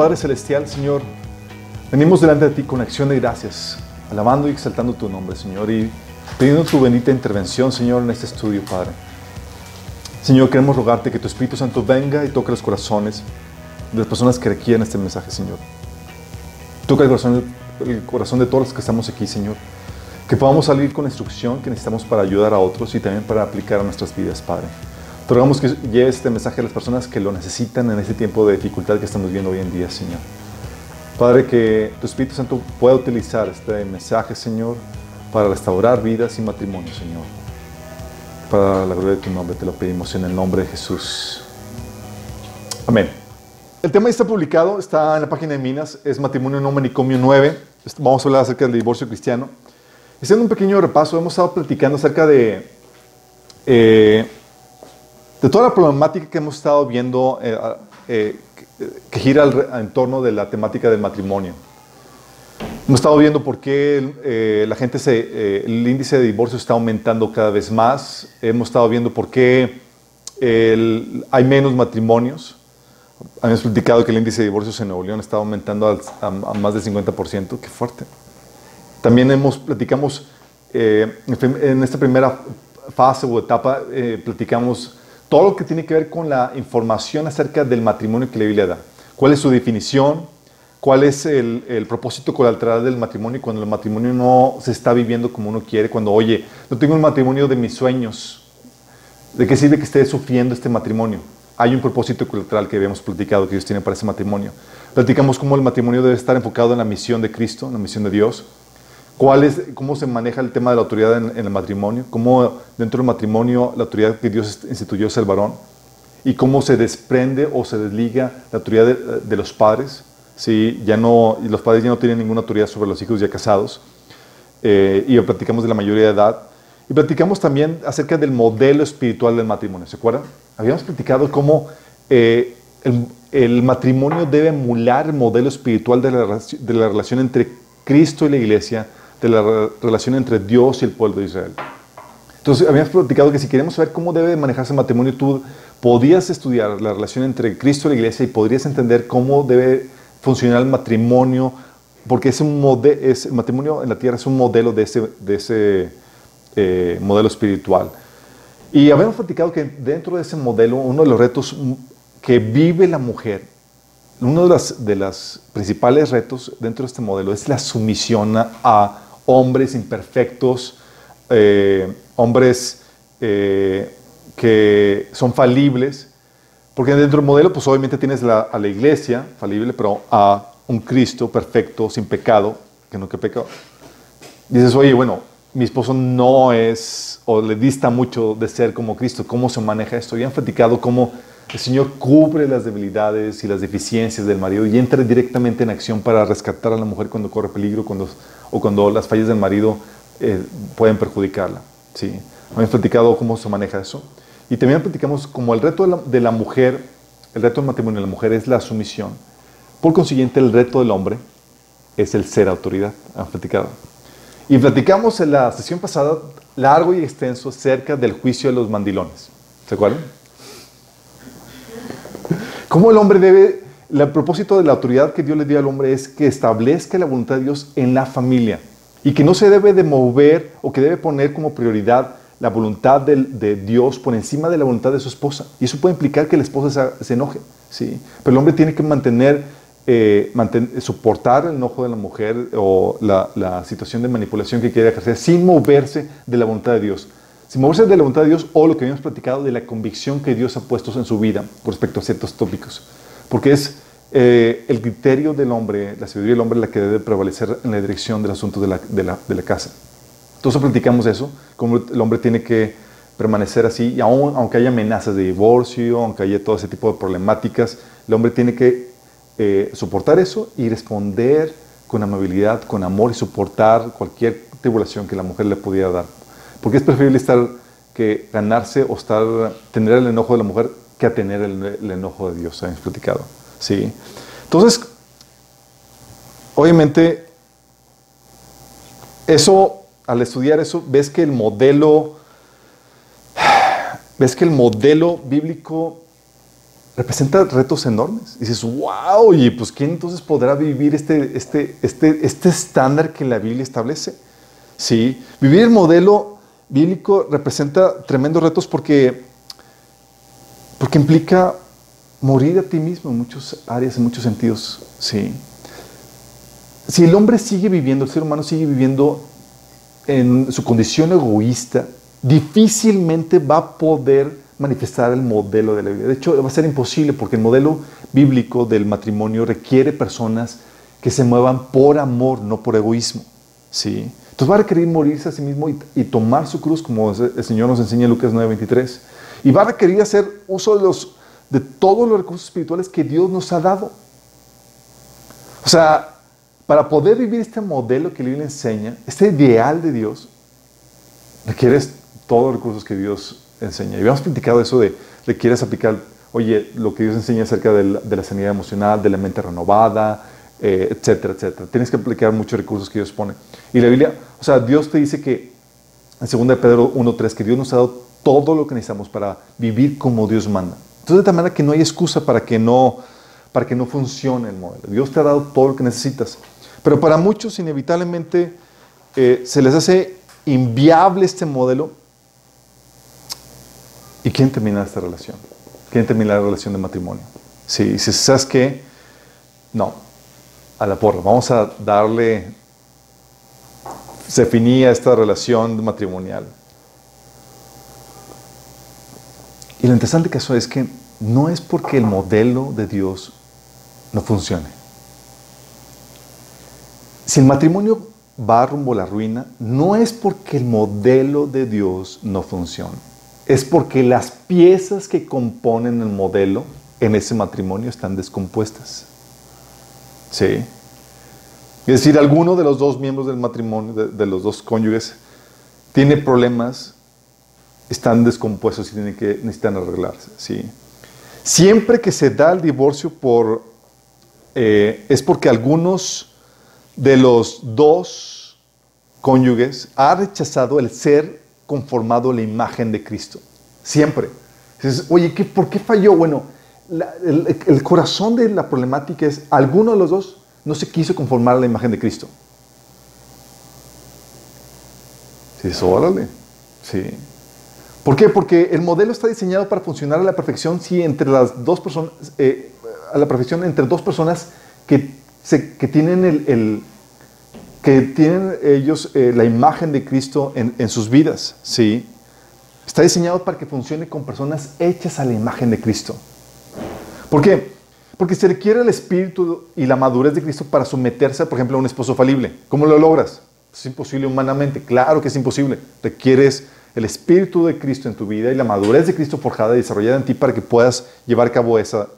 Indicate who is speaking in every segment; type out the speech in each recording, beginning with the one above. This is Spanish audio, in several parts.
Speaker 1: Padre Celestial, Señor, venimos delante de ti con acción de gracias, alabando y exaltando tu nombre, Señor, y pidiendo tu bendita intervención, Señor, en este estudio, Padre. Señor, queremos rogarte que tu Espíritu Santo venga y toque los corazones de las personas que requieren este mensaje, Señor. Toca el corazón, el corazón de todos los que estamos aquí, Señor. Que podamos salir con la instrucción que necesitamos para ayudar a otros y también para aplicar a nuestras vidas, Padre. Te rogamos que lleve este mensaje a las personas que lo necesitan en este tiempo de dificultad que estamos viendo hoy en día, Señor. Padre, que tu Espíritu Santo pueda utilizar este mensaje, Señor, para restaurar vidas y matrimonios, Señor. Para la gloria de tu nombre te lo pedimos en el nombre de Jesús. Amén. El tema ya está publicado, está en la página de Minas, es Matrimonio No Manicomio 9. Vamos a hablar acerca del divorcio cristiano. Haciendo un pequeño repaso, hemos estado platicando acerca de eh, de toda la problemática que hemos estado viendo eh, eh, que gira en torno de la temática del matrimonio. Hemos estado viendo por qué eh, la gente se, el índice de divorcio está aumentando cada vez más. Hemos estado viendo por qué hay menos matrimonios. Habíamos platicado que el índice de divorcios en Nuevo León está aumentando a, más del 50%. Qué fuerte. También hemos, platicamos en esta primera fase o etapa, platicamos todo lo que tiene que ver con la información acerca del matrimonio que la Biblia da. ¿Cuál es su definición? ¿Cuál es el, propósito colateral del matrimonio cuando el matrimonio no se está viviendo como uno quiere? Cuando, oye, no tengo un matrimonio de mis sueños. ¿De qué sirve que esté sufriendo este matrimonio? Hay un propósito colateral que habíamos platicado que Dios tiene para ese matrimonio. Platicamos cómo el matrimonio debe estar enfocado en la misión de Cristo, en la misión de Dios ¿Cuál es, ¿Cómo se maneja el tema de la autoridad en, el matrimonio? ¿Cómo dentro del matrimonio la autoridad que Dios instituyó es el varón? ¿Y cómo se desprende o se desliga la autoridad de, los padres? ¿Sí? Ya no, los padres ya no tienen ninguna autoridad sobre los hijos ya casados. Eh, y platicamos de la mayoría de edad. Y platicamos también acerca del modelo espiritual del matrimonio. ¿Se acuerdan? Habíamos platicado cómo eh, el, matrimonio debe emular el modelo espiritual de la, de la relación entre Cristo y la iglesia de la relación entre Dios y el pueblo de Israel. Entonces, habíamos platicado que si queremos saber cómo debe manejarse el matrimonio, tú podías estudiar la relación entre Cristo y la iglesia y podrías entender cómo debe funcionar el matrimonio, porque es un es, el matrimonio en la tierra es un modelo de ese, de ese eh, modelo espiritual. Y habíamos platicado que dentro de ese modelo, uno de los retos que vive la mujer, uno de los de las principales retos dentro de este modelo es la sumisión a hombres imperfectos, eh, hombres eh, que son falibles, porque dentro del modelo, pues obviamente tienes a la iglesia falible, pero a un Cristo perfecto, sin pecado, que que pecado. Dices, oye, bueno, mi esposo no es, o le dista mucho de ser como Cristo, ¿cómo se maneja esto? Ya han platicado cómo el Señor cubre las debilidades y las deficiencias del marido y entra directamente en acción para rescatar a la mujer cuando corre peligro cuando, o cuando las fallas del marido eh, pueden perjudicarla. ¿sí? Hemos platicado cómo se maneja eso. Y también platicamos como el reto de la, mujer, el reto del matrimonio de la mujer es la sumisión. Por consiguiente, el reto del hombre es el ser autoridad. Hemos platicado. Y platicamos en la sesión pasada largo y extenso acerca del juicio de los mandilones. ¿Se acuerdan? ¿Cómo el hombre debe, el propósito de la autoridad que Dios le dio al hombre es que establezca la voluntad de Dios en la familia y que no se debe de mover o que debe poner como prioridad la voluntad de, Dios por encima de la voluntad de su esposa. Y eso puede implicar que la esposa se, enoje, ¿sí? Pero el hombre tiene que mantener, eh, soportar el enojo de la mujer o la, la situación de manipulación que quiere ejercer sin moverse de la voluntad de Dios sin moverse de la voluntad de Dios o lo que habíamos platicado de la convicción que Dios ha puesto en su vida con respecto a ciertos tópicos. Porque es eh, el criterio del hombre, la sabiduría del hombre la que debe prevalecer en la dirección del asunto de la, de de la casa. Entonces platicamos eso, cómo el hombre tiene que permanecer así, y aun, aunque haya amenazas de divorcio, aunque haya todo ese tipo de problemáticas, el hombre tiene que eh, soportar eso y responder con amabilidad, con amor y soportar cualquier tribulación que la mujer le pudiera dar. Porque es preferible estar que ganarse o tener el enojo de la mujer que a tener el, enojo de Dios, habéis platicado. ¿Sí? Entonces, obviamente, eso, al estudiar eso, ves que el modelo, ves que el modelo bíblico representa retos enormes. Y dices, wow, y pues ¿quién entonces podrá vivir este, este, este, este estándar que la Biblia establece? Sí, vivir el modelo bíblico representa tremendos retos porque, porque implica morir a ti mismo en muchas áreas, en muchos sentidos. Sí. Si el hombre sigue viviendo, el ser humano sigue viviendo en su condición egoísta, difícilmente va a poder manifestar el modelo de la vida. De hecho, va a ser imposible porque el modelo bíblico del matrimonio requiere personas que se muevan por amor, no por egoísmo. ¿sí? Entonces va a requerir morirse a sí mismo y, tomar su cruz, como el Señor nos enseña en Lucas 9:23. Y va a requerir hacer uso de, los, de todos los recursos espirituales que Dios nos ha dado. O sea, para poder vivir este modelo que la Biblia enseña, este ideal de Dios, requieres todos los recursos que Dios enseña. Y habíamos platicado eso de, requieres aplicar, oye, lo que Dios enseña acerca de la, de la sanidad emocional, de la mente renovada, eh, etcétera, etcétera. Tienes que aplicar muchos recursos que Dios pone. Y la Biblia, o sea, Dios te dice que, en 2 Pedro 1.3, que Dios nos ha dado todo lo que necesitamos para vivir como Dios manda. Entonces, de tal manera que no hay excusa para que no, para que no funcione el modelo. Dios te ha dado todo lo que necesitas. Pero para muchos inevitablemente eh, se les hace inviable este modelo y quieren terminar esta relación. Quieren terminar la relación de matrimonio. Si sí, ¿sabes qué? No, a la porra. Vamos a darle, se finía esta relación matrimonial. Y lo interesante que eso es que no es porque el modelo de Dios no funcione. Si el matrimonio va rumbo a la ruina, no es porque el modelo de Dios no funcione. Es porque las piezas que componen el modelo en ese matrimonio están descompuestas. ¿Sí? Es decir, alguno de los dos miembros del matrimonio, de, los dos cónyuges, tiene problemas, están descompuestos y tienen que, necesitan arreglarse. ¿sí? Siempre que se da el divorcio por, eh, es porque algunos de los dos cónyuges ha rechazado el ser conformado a la imagen de Cristo. Siempre. Oye, ¿qué, ¿por qué falló? Bueno, el, corazón de la problemática es, alguno de los dos no se quiso conformar a la imagen de Cristo. Dices, órale. Sí. ¿Por qué? Porque el modelo está diseñado para funcionar a la perfección si entre las dos personas, eh, a la perfección entre dos personas que que tienen, el, que tienen ellos eh, la imagen de Cristo en, sus vidas. ¿sí? Está diseñado para que funcione con personas hechas a la imagen de Cristo. ¿Por qué? Porque se requiere el espíritu y la madurez de Cristo para someterse, por ejemplo, a un esposo falible. ¿Cómo lo logras? Es imposible humanamente. Claro que es imposible. Requieres el espíritu de Cristo en tu vida y la madurez de Cristo forjada y desarrollada en ti para que puedas llevar a cabo esa,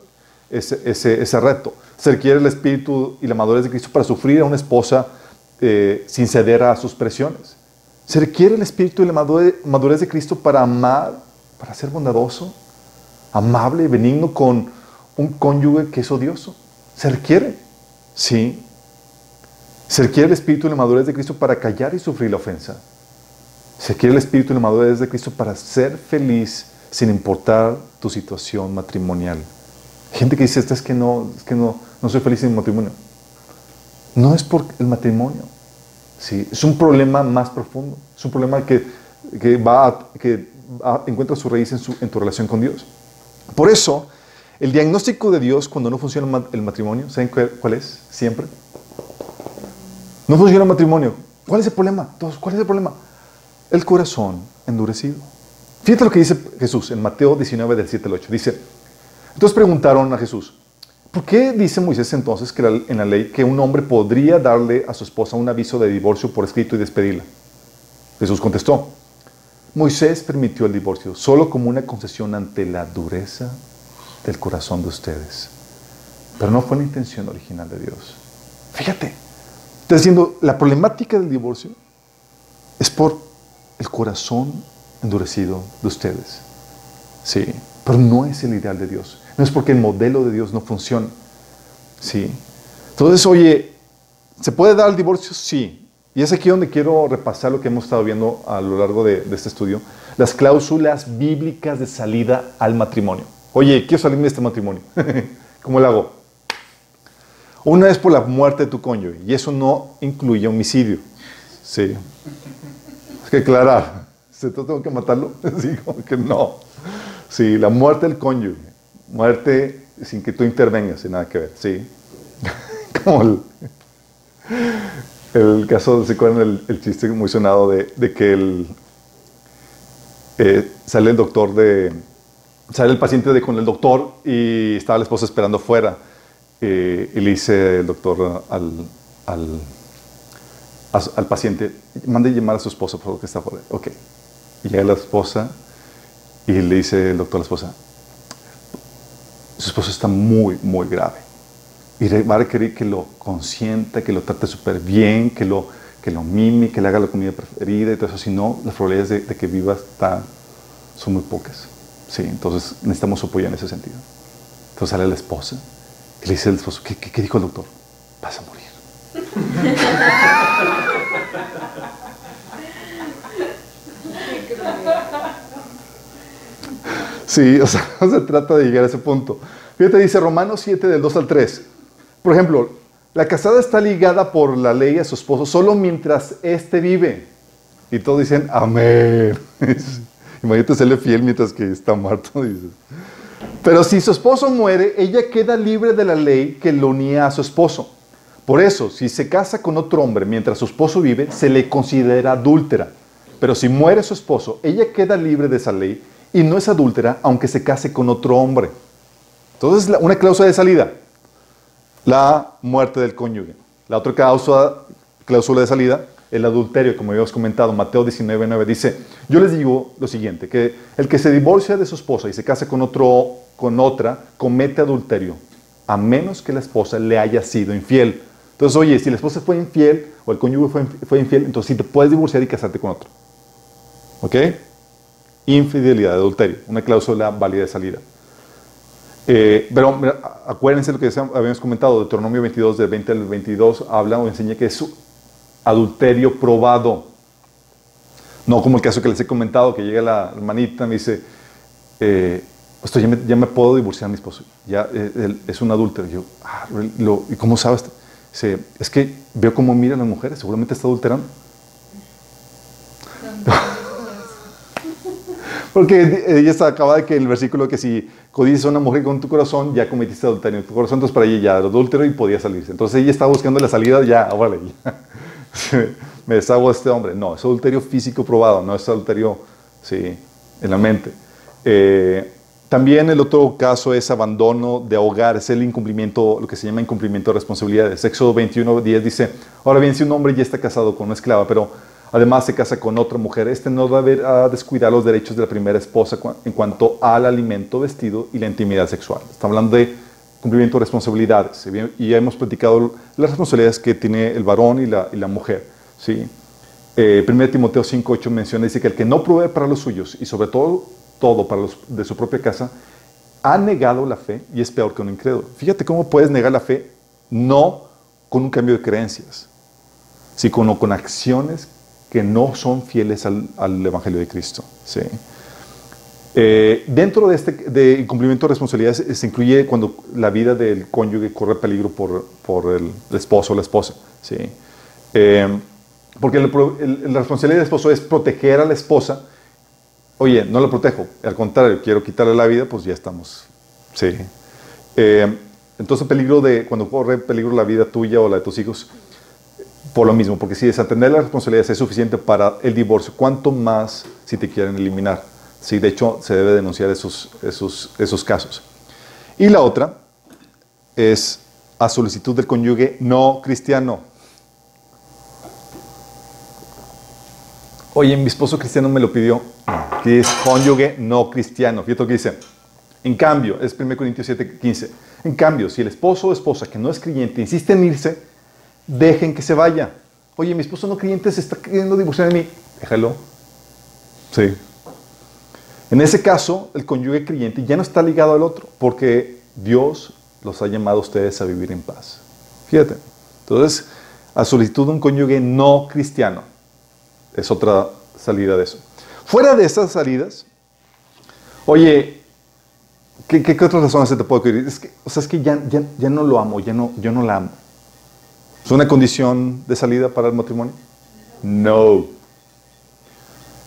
Speaker 1: ese, ese, reto. Se requiere el espíritu y la madurez de Cristo para sufrir a una esposa eh, sin ceder a sus presiones. Se requiere el espíritu y la madurez de Cristo para amar, para ser bondadoso, amable benigno con un cónyuge que es odioso. Se requiere, sí. Se requiere el espíritu y la madurez de Cristo para callar y sufrir la ofensa. Se requiere el espíritu y la madurez de Cristo para ser feliz sin importar tu situación matrimonial. Gente que dice, es que no, es que no, no soy feliz en mi matrimonio. No es por el matrimonio. ¿sí? Es un problema más profundo. Es un problema que, que va que encuentra su raíz en, su, en tu relación con Dios. Por eso, el diagnóstico de Dios cuando no funciona el matrimonio, ¿saben cuál es? Siempre. No funciona el matrimonio. ¿Cuál es el problema? ¿Cuál es el problema? El corazón endurecido. Fíjate lo que dice Jesús en Mateo 19, del 7 al 8. Dice, entonces preguntaron a Jesús, ¿por qué dice Moisés entonces que en la ley que un hombre podría darle a su esposa un aviso de divorcio por escrito y despedirla? Jesús contestó, Moisés permitió el divorcio solo como una concesión ante la dureza del corazón de ustedes, pero no fue la intención original de Dios. Fíjate, está diciendo, la problemática del divorcio es por el corazón endurecido de ustedes. Sí, pero no es el ideal de Dios. No es porque el modelo de Dios no funciona. ¿Sí? Entonces, oye, ¿se puede dar el divorcio? Sí. Y es aquí donde quiero repasar lo que hemos estado viendo a lo largo de, este estudio. Las cláusulas bíblicas de salida al matrimonio. Oye, quiero salirme de este matrimonio. ¿Cómo lo hago? Una vez por la muerte de tu cónyuge, y eso no incluye homicidio. Sí. Que aclarar. ¿Se tengo que matarlo? Sí, como que no. Sí, la muerte del cónyuge. Muerte sin que tú intervengas, sin nada que ver. Sí. Como el, el caso, ¿se acuerdan el, chiste muy sonado de, de que el, eh, sale el doctor de, sale el paciente de, con el doctor y estaba la esposa esperando afuera. Eh, y le dice el doctor al, al, al paciente, mande llamar a su esposa por lo que está afuera. Ok. Y llega la esposa y le dice el doctor a la esposa, su esposa está muy, muy grave. Y va a requerir que lo consienta, que lo trate súper bien, que lo, que lo mime, que le haga la comida preferida y todo eso. Si no, las probabilidades de, que viva están, son muy pocas. Sí, entonces necesitamos apoyo en ese sentido. Entonces sale la esposa y le dice al esposo, ¿qué, qué, qué dijo el doctor? Vas a morir. Sí, o sea, se trata de llegar a ese punto. Fíjate, dice Romanos 7 del 2 al 3. Por ejemplo, la casada está ligada por la ley a su esposo solo mientras éste vive. Y todos dicen, amén. Imagínate serle fiel mientras que está muerto. Dices. Pero si su esposo muere, ella queda libre de la ley que lo unía a su esposo. Por eso, si se casa con otro hombre mientras su esposo vive, se le considera adúltera. Pero si muere su esposo, ella queda libre de esa ley y no es adúltera aunque se case con otro hombre. Entonces, una cláusula de salida, la muerte del cónyuge. La otra cláusula, cláusula de salida, el adulterio, como habíamos comentado, Mateo 19, 9 dice, yo les digo lo siguiente, que el que se divorcia de su esposa y se casa con, otro, con otra, comete adulterio, a menos que la esposa le haya sido infiel. Entonces, oye, si la esposa fue infiel o el cónyuge fue, fue infiel, entonces sí te puedes divorciar y casarte con otro. ¿Ok? Infidelidad, adulterio, una cláusula válida de salida. Eh, pero acuérdense lo que habíamos comentado, Deuteronomio 22, del 20 al 22, habla o enseña que es adulterio probado. No como el caso que les he comentado, que llega la hermanita y me dice, eh, esto ya, me, ya me puedo divorciar a mi esposo, ya eh, es un adúltero. Y yo, ah, ¿y cómo sabes? Dice, es que veo cómo miran las mujeres, seguramente está adulterando. Porque ella está acaba de que el versículo que si codices a una mujer con tu corazón, ya cometiste adulterio en tu corazón, entonces para ella ya era adúltero y podía salirse. Entonces ella estaba buscando la salida, ya, vale, ya. me deshago de este hombre. No, es adulterio físico probado, no es adulterio, sí, en la mente. Eh, también el otro caso es abandono de hogar, es el incumplimiento, lo que se llama incumplimiento de responsabilidades. Éxodo 21, 10 dice, ahora bien, si un hombre ya está casado con una esclava, pero además se casa con otra mujer, este no debe a descuidar los derechos de la primera esposa en cuanto al alimento, vestido y la intimidad sexual. Está hablando de cumplimiento de responsabilidades. Y ya hemos platicado las responsabilidades que tiene el varón y la, y la mujer. ¿sí? Eh, 1 Timoteo 5.8 menciona, dice que el que no provee para los suyos y sobre todo, todo para los de su propia casa, ha negado la fe y es peor que un incrédulo. Fíjate cómo puedes negar la fe no con un cambio de creencias, sino con acciones que no son fieles al, al Evangelio de Cristo. ¿sí? Eh, dentro de este de incumplimiento de responsabilidades se incluye cuando la vida del cónyuge corre peligro por, por el, el, esposo o la esposa. ¿sí? Eh, porque el, el, la responsabilidad del esposo es proteger a la esposa. Oye, no la protejo, al contrario, quiero quitarle la vida, pues ya estamos. Sí. Eh, entonces, peligro de, cuando corre peligro la vida tuya o la de tus hijos, por lo mismo, porque si desatender las responsabilidades es suficiente para el divorcio, ¿cuánto más si te quieren eliminar? Sí, de hecho, se debe denunciar esos, esos, esos casos. Y la otra es a solicitud del cónyuge no cristiano. Oye, mi esposo cristiano me lo pidió, que es cónyuge no cristiano. Fíjate lo que dice. En cambio, es 1 Corintios 7, 15. En cambio, si el esposo o esposa que no es creyente insiste en irse, dejen que se vaya. Oye, mi esposo no creyente se está queriendo divorciar de mí. Déjalo. Sí. En ese caso, el cónyuge creyente ya no está ligado al otro, porque Dios los ha llamado a ustedes a vivir en paz. Fíjate. Entonces, a solicitud de un cónyuge no cristiano, es otra salida de eso. Fuera de esas salidas, oye, ¿Qué, qué, otras razones se te puede ocurrir? Es que, o sea, es que ya, ya, ya no lo amo, ya no, yo no la amo. ¿Es una condición de salida para el matrimonio? No.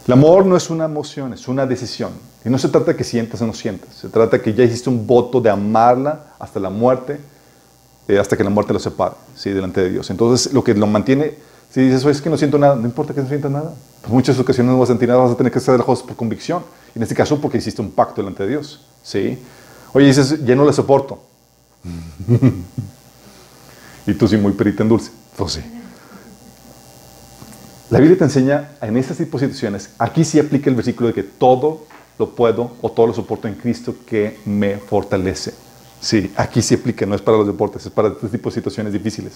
Speaker 1: El amor no es una emoción, es una decisión. Y no se trata de que sientas o no sientas. Se trata de que ya hiciste un voto de amarla hasta la muerte, eh, hasta que la muerte lo separe, ¿sí? delante de Dios. Entonces, lo que lo mantiene, si dices, es que no siento nada, no importa que no sientas nada. En muchas ocasiones no vas a sentir nada, vas a tener que estar lejos por convicción. En este caso, porque hiciste un pacto delante de Dios. ¿sí? Oye, dices, ya no le soporto. y tú sí, muy perita en dulce. Pues sí. La Biblia te enseña en estas tipos de situaciones, aquí sí aplica el versículo de que todo lo puedo o todo lo soporto en Cristo que me fortalece. Sí, aquí sí aplica, no es para los deportes, es para este tipo de situaciones difíciles.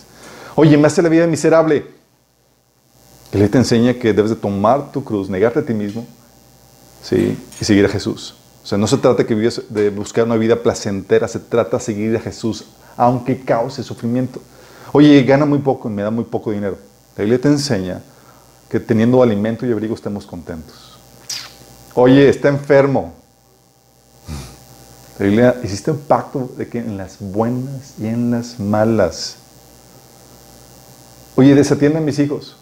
Speaker 1: Oye, me hace la vida miserable. Él te enseña que debes de tomar tu cruz, negarte a ti mismo, ¿sí? y seguir a Jesús. O sea, no se trata de buscar una vida placentera, se trata de seguir a Jesús, aunque cause sufrimiento. Oye, gana muy poco y me da muy poco dinero. La Biblia te enseña que teniendo alimento y abrigo estemos contentos. Oye, está enfermo. La Biblia hiciste un pacto de que en las buenas y en las malas. Oye, desatiende a mis hijos.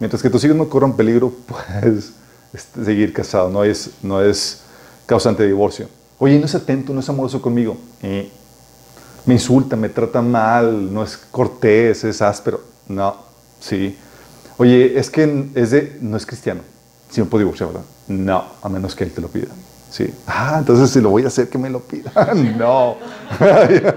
Speaker 1: Mientras que tus hijos no corran peligro, puedes este, seguir casado. No es, no es causante de divorcio. Oye, no es atento, no es amoroso conmigo. me insulta, me trata mal, no es cortés, es áspero. No, sí. Oye, es que es de, no es cristiano. Si me puedo divorciar, ¿verdad? No, a menos que él te lo pida. Sí. Ah, entonces si lo voy a hacer, que me lo pida. no.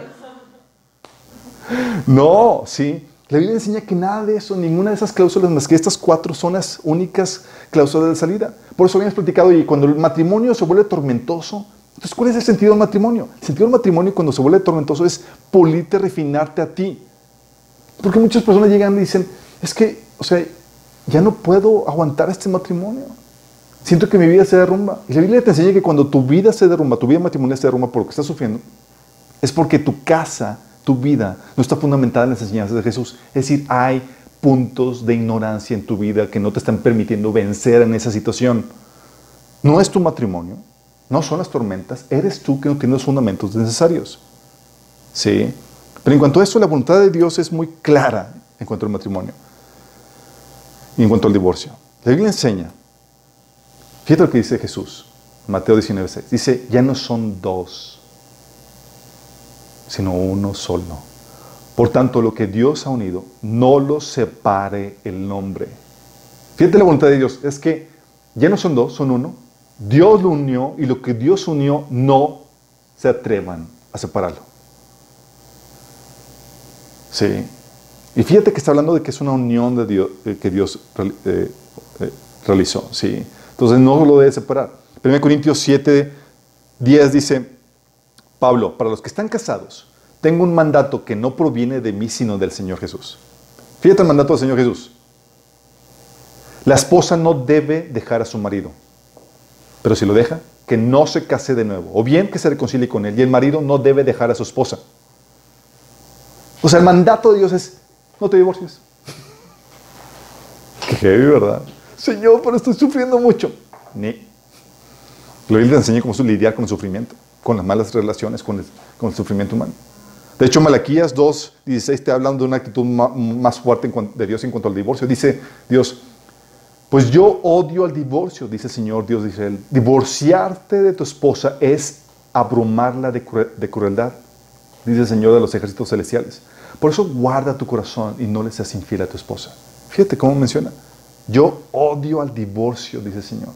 Speaker 1: no, sí. La Biblia enseña que nada de eso, ninguna de esas cláusulas, más que estas cuatro son las únicas cláusulas de salida. Por eso habíamos platicado, y cuando el matrimonio se vuelve tormentoso, entonces, ¿cuál es el sentido del matrimonio? El sentido del matrimonio cuando se vuelve tormentoso es pulirte, refinarte a ti. Porque muchas personas llegan y dicen, es que o sea, ya no puedo aguantar este matrimonio. Siento que mi vida se derrumba. Y la Biblia te enseña que cuando tu vida se derrumba, tu vida matrimonial se derrumba por lo que estás sufriendo, es porque tu casa, tu vida, no está fundamentada en las enseñanzas de Jesús. Es decir, hay puntos de ignorancia en tu vida que no te están permitiendo vencer en esa situación. No es tu matrimonio, no son las tormentas, eres tú que no tienes los fundamentos necesarios. ¿Sí? Pero en cuanto a esto, la voluntad de Dios es muy clara en cuanto al matrimonio en cuanto al divorcio. La Biblia enseña, fíjate lo que dice Jesús, Mateo 19:6. Dice, ya no son dos, sino uno solo. Por tanto, lo que Dios ha unido, no lo separe el nombre. Fíjate la voluntad de Dios, es que ya no son dos, son uno. Dios lo unió y lo que Dios unió no se atrevan a separarlo. Sí. Y fíjate que está hablando de que es una unión de Dios, eh, que Dios eh, eh, realizó. ¿sí? Entonces no lo debe separar. 1 Corintios 7, 10 dice, Pablo, para los que están casados, tengo un mandato que no proviene de mí, sino del Señor Jesús. Fíjate el mandato del Señor Jesús. La esposa no debe dejar a su marido, pero si lo deja, que no se case de nuevo, o bien que se reconcilie con él, y el marido no debe dejar a su esposa. O sea, el mandato de Dios es, no te divorcies. Qué heavy, ¿verdad? Señor, pero estoy sufriendo mucho. Ni. Biblia enseña cómo lidiar con el sufrimiento, con las malas relaciones, con el, sufrimiento humano. De hecho, Malaquías 2, 16 está hablando de una actitud más fuerte de Dios en cuanto al divorcio. Dice Dios, pues yo odio al divorcio, dice el Señor Dios de Israel. Divorciarte de tu esposa es abrumarla de, de crueldad, dice el Señor de los ejércitos celestiales. Por eso guarda tu corazón y no le seas infiel a tu esposa. Fíjate cómo menciona. Yo odio al divorcio, dice el Señor.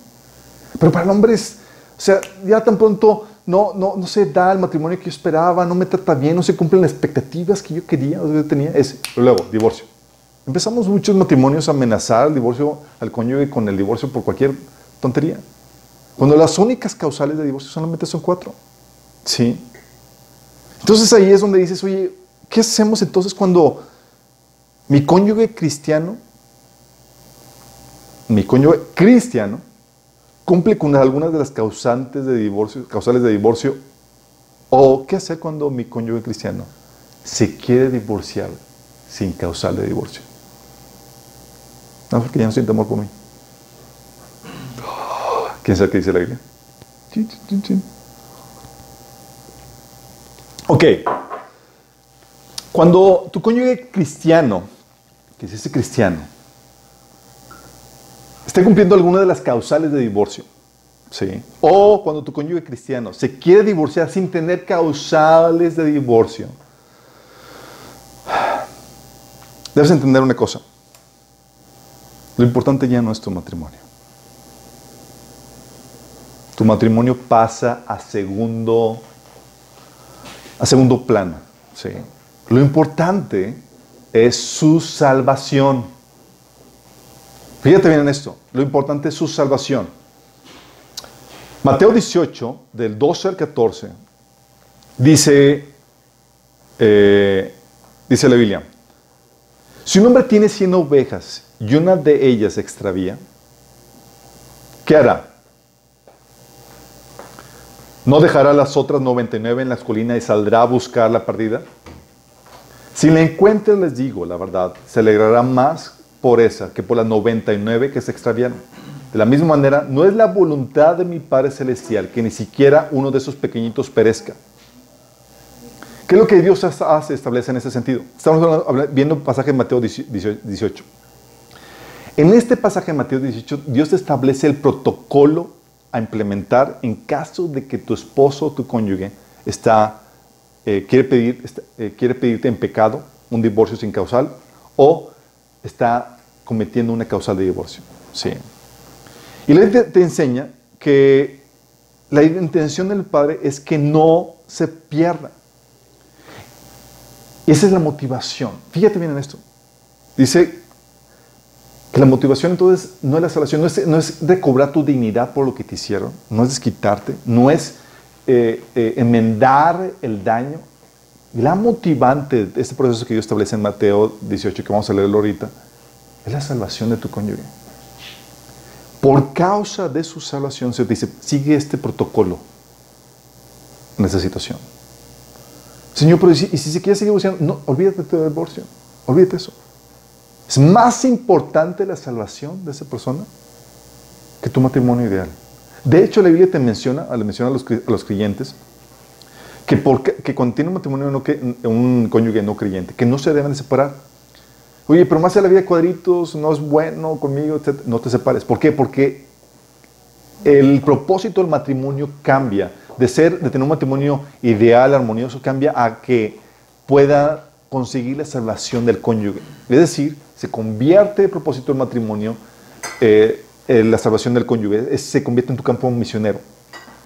Speaker 1: Pero para el hombre es, o sea, ya tan pronto no, no, no se da el matrimonio que yo esperaba, no me trata bien, no se cumplen las expectativas que yo quería o yo tenía. Es, luego, divorcio. Empezamos muchos matrimonios a amenazar el divorcio al cónyuge con el divorcio por cualquier tontería. Cuando las únicas causales de divorcio solamente son cuatro. ¿Sí? Entonces ahí es donde dices, oye, ¿Qué hacemos entonces cuando mi cónyuge cristiano, mi cónyuge cristiano, cumple con algunas de las causantes de divorcio, causales de divorcio? ¿O qué hacer cuando mi cónyuge cristiano se quiere divorciar sin causal de divorcio? No, porque ya no siente amor por mí. ¿Quién sabe qué dice la Biblia? Ok. Cuando tu cónyuge cristiano, que es ese cristiano, esté cumpliendo alguna de las causales de divorcio, ¿sí? O cuando tu cónyuge cristiano se quiere divorciar sin tener causales de divorcio, debes entender una cosa. Lo importante ya no es tu matrimonio. Tu matrimonio pasa a segundo, a segundo plano. ¿sí? Lo importante es su salvación. Fíjate bien en esto. Lo importante es su salvación. Mateo 18, del 12 al 14, dice, eh, dice la Biblia, si un hombre tiene 100 ovejas y una de ellas se extravía, ¿qué hará? ¿No dejará las otras 99 en las colinas y saldrá a buscar la perdida? Si la encuentra, les digo, la verdad, se alegrará más por esa que por las 99 que se extraviaron. De la misma manera, no es la voluntad de mi Padre Celestial que ni siquiera uno de esos pequeñitos perezca. ¿Qué es lo que Dios hace, establece en ese sentido? Estamos viendo el pasaje de Mateo 18. En este pasaje de Mateo 18, Dios establece el protocolo a implementar en caso de que tu esposo o tu cónyuge está, eh, quiere, pedir, eh, quiere pedirte en pecado un divorcio sin causal o está cometiendo una causal de divorcio. Sí. Y la ley te, enseña que la intención del Padre es que no se pierda. Y esa es la motivación. Fíjate bien en esto. Dice que la motivación entonces no es la salvación, no es, no es recobrar tu dignidad por lo que te hicieron, no es desquitarte, no es eh, eh, enmendar el daño. La motivante de este proceso que Dios establece en Mateo 18, que vamos a leerlo ahorita, es la salvación de tu cónyuge. Por causa de su salvación se dice, sigue este protocolo en esta situación. Señor, pero ¿y si, se quiere seguir divorciando? No, olvídate del divorcio, olvídate eso. Es más importante la salvación de esa persona que tu matrimonio ideal. De hecho, la Biblia te menciona, le menciona a los, a los creyentes, que, porque, que cuando tiene un matrimonio no, que, un cónyuge no creyente, que no se deben de separar. Oye, pero más de la vida cuadritos, no es bueno conmigo, etc. No te separes. ¿Por qué? Porque el propósito del matrimonio cambia. De ser, de tener un matrimonio ideal, armonioso, cambia a que pueda conseguir la salvación del cónyuge. Es decir, se convierte el propósito del matrimonio, eh, la salvación del cónyuge, se convierte en tu campo misionero.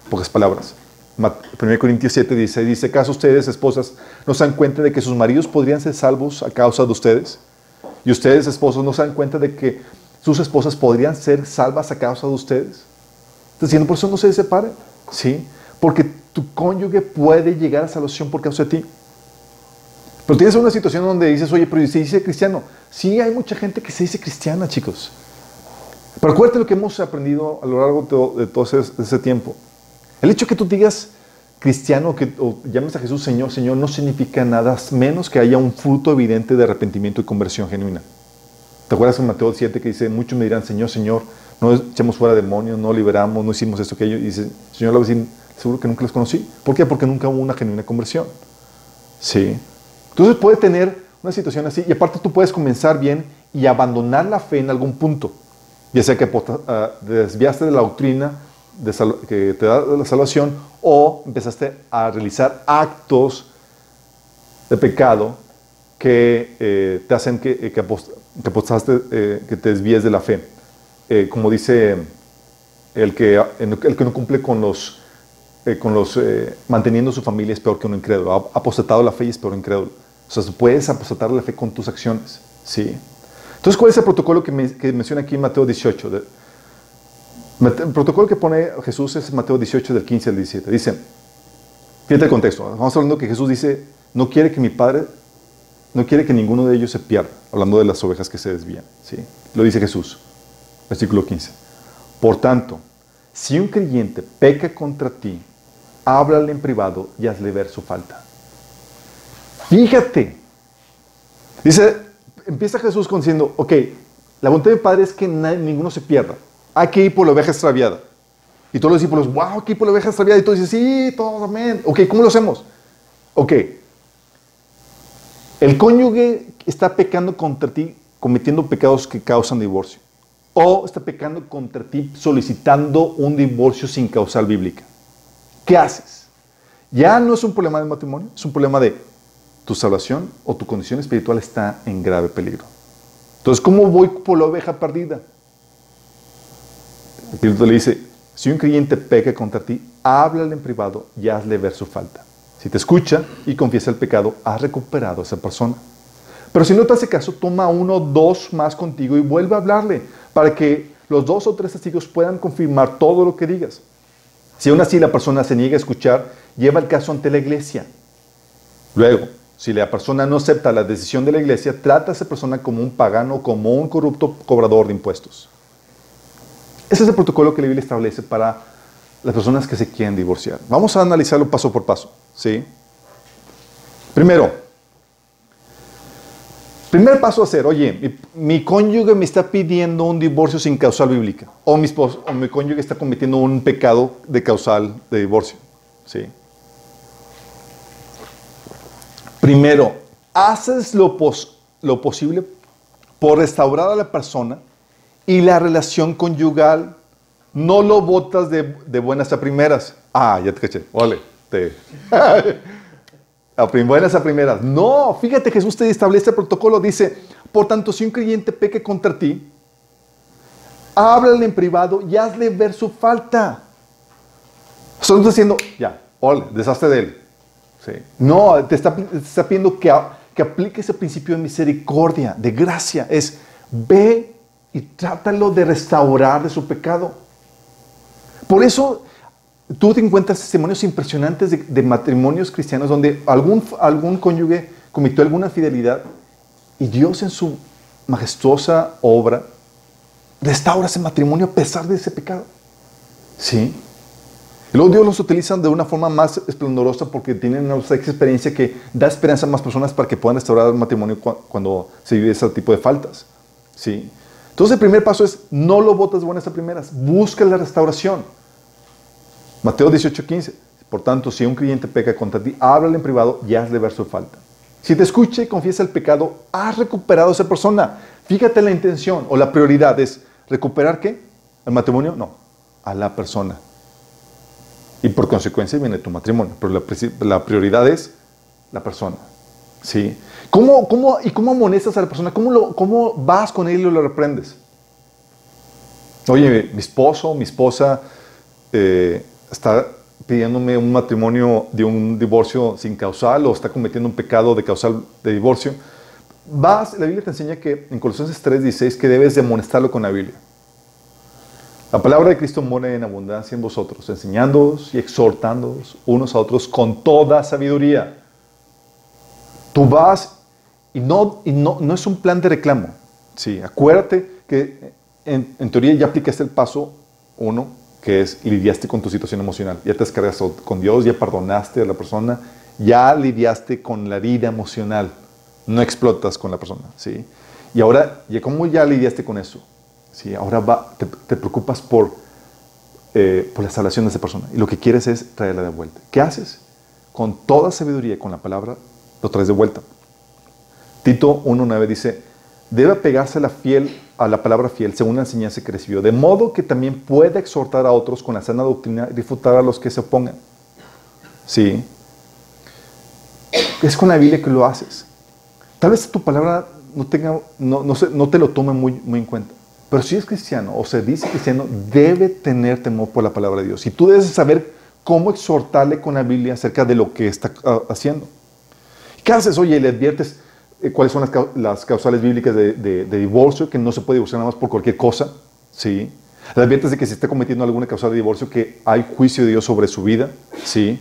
Speaker 1: Pocas palabras. 1 Corintios 7 dice, dice, ¿acaso ustedes, esposas, no se dan cuenta de que sus maridos podrían ser salvos a causa de ustedes? Y ustedes, esposos, no se dan cuenta de que sus esposas podrían ser salvas a causa de ustedes. Diciendo, por eso no se separen. Sí, porque tu cónyuge puede llegar a salvación por causa de ti. Pero tienes una situación donde dices, oye, pero se dice cristiano. Sí, hay mucha gente que se dice cristiana, chicos. Pero acuérdate lo que hemos aprendido a lo largo de todo ese, tiempo. El hecho que tú digas cristiano que, o llames a Jesús Señor, Señor, no significa nada menos que haya un fruto evidente de arrepentimiento y conversión genuina. ¿Te acuerdas en Mateo 7 que dice, muchos me dirán, Señor, Señor, no echamos fuera demonios, no liberamos, no hicimos esto, aquello? Y dice, Señor, le va a decir, seguro que nunca los conocí. ¿Por qué? Porque nunca hubo una genuina conversión. Sí. Entonces puede tener una situación así y aparte tú puedes comenzar bien y abandonar la fe en algún punto. Ya sea que uh, desviaste de la doctrina que te da la salvación o empezaste a realizar actos de pecado que eh, te hacen que, eh, que, apostaste, eh, que te desvíes de la fe. como dice el que, el que no cumple con los, con los manteniendo su familia es peor que un incrédulo. Ha apostatado la fe y es peor que un incrédulo. O sea, puedes apostatar la fe con tus acciones. ¿sí? Entonces, ¿cuál es el protocolo que, menciona aquí en Mateo 18? El protocolo que pone Jesús es Mateo 18, del 15 al 17. Dice, fíjate el contexto. Vamos hablando que Jesús dice, no quiere que mi Padre, no quiere que ninguno de ellos se pierda. Hablando de las ovejas que se desvían. ¿sí? Lo dice Jesús. Versículo 15. Por tanto, si un creyente peca contra ti, háblale en privado y hazle ver su falta. Fíjate. Dice, empieza Jesús diciendo, ok, la voluntad del Padre es que ninguno se pierda. Hay que ir por la oveja extraviada. Y todos los discípulos, wow, ir por la oveja extraviada. Y todos dicen, sí, todos, amén. Ok, ¿cómo lo hacemos? Ok. El cónyuge está pecando contra ti, cometiendo pecados que causan divorcio. O está pecando contra ti solicitando un divorcio sin causal bíblica. ¿Qué haces? Ya no es un problema de matrimonio, es un problema de tu salvación o tu condición espiritual está en grave peligro. Entonces, ¿cómo voy por la oveja perdida? Espíritu le dice, si un creyente peca contra ti, háblale en privado y hazle ver su falta. Si te escucha y confiesa el pecado, has recuperado a esa persona. Pero si no te hace caso, toma uno o dos más contigo y vuelve a hablarle para que los dos o tres testigos puedan confirmar todo lo que digas. Si aún así la persona se niega a escuchar, lleva el caso ante la iglesia. Luego, si la persona no acepta la decisión de la iglesia, trata a esa persona como un pagano, como un corrupto cobrador de impuestos. Ese es el protocolo que la Biblia establece para las personas que se quieren divorciar. Vamos a analizarlo paso por paso. ¿sí? Primero, primer paso a hacer, oye, mi, cónyuge me está pidiendo un divorcio sin causal bíblica, o mi, cónyuge está cometiendo un pecado de causal de divorcio. ¿sí? Primero, haces lo posible por restaurar a la persona y la relación conyugal no lo botas de, buenas a primeras. Ah, ya te caché. Ole, te. a buenas a primeras. No, fíjate, Jesús te establece el protocolo. Dice, por tanto, si un creyente peque contra ti, háblale en privado y hazle ver su falta. Solo diciendo, ya, ole, deshazte de él. Sí. No, te está, pidiendo que, que aplique ese principio de misericordia, de gracia. Es, ve y trátalo de restaurar de su pecado. Por eso tú te encuentras testimonios impresionantes de, matrimonios cristianos donde algún, algún cónyuge cometió alguna fidelidad y Dios en su majestuosa obra restaura ese matrimonio a pesar de ese pecado. ¿Sí? Y luego Dios los utiliza de una forma más esplendorosa porque tienen una experiencia que da esperanza a más personas para que puedan restaurar el matrimonio cuando se vive ese tipo de faltas. ¿Sí? Entonces el primer paso es no lo votas buenas a primeras, busca la restauración. Mateo 18:15. Por tanto, si un creyente peca contra ti, háblale en privado y hazle ver su falta. Si te escucha y confiesa el pecado, has recuperado a esa persona. Fíjate la intención o la prioridad es recuperar qué? ¿El matrimonio? No, a la persona. Y por consecuencia viene tu matrimonio, pero la, la prioridad es la persona. ¿Sí? ¿Cómo, cómo, ¿Y cómo amonestas a la persona? ¿Cómo, lo, ¿Cómo vas con él y lo reprendes? Oye, mi esposo, mi esposa eh, está pidiéndome un matrimonio de un divorcio sin causal o está cometiendo un pecado de causal de divorcio. Vas, la Biblia te enseña que en Colosenses 3:16 que debes de amonestarlo con la Biblia. La palabra de Cristo mora en abundancia en vosotros, enseñándoos y exhortándoos unos a otros con toda sabiduría Tú vas y no, y no, no es un plan de reclamo. Sí, acuérdate que en, teoría ya aplicaste el paso uno, que es lidiaste con tu situación emocional. Ya te descargas con Dios, ya perdonaste a la persona, ya lidiaste con la herida emocional. No explotas con la persona. ¿sí? Y ahora, ¿cómo ya lidiaste con eso? ¿sí? Ahora va, te, te preocupas por, eh, por la salvación de esa persona. Y lo que quieres es traerla de vuelta. ¿Qué haces? Con toda sabiduría, con la palabra lo traes de vuelta. Tito 1.9 dice, debe pegarse la fiel, a la palabra fiel según la enseñanza que recibió, de modo que también pueda exhortar a otros con la sana doctrina y refutar a los que se opongan. Sí. Es con la Biblia que lo haces. Tal vez tu palabra no, tenga, no, no, no te lo tome muy, muy en cuenta. Pero si es cristiano o se dice cristiano, debe tener temor por la palabra de Dios. Y tú debes saber cómo exhortarle con la Biblia acerca de lo que está ah, haciendo. ¿Qué haces? Oye, le adviertes eh, cuáles son las, causales bíblicas de, divorcio, que no se puede divorciar nada más por cualquier cosa. ¿sí? Le adviertes de que si está cometiendo alguna causal de divorcio, que hay juicio de Dios sobre su vida. ¿sí?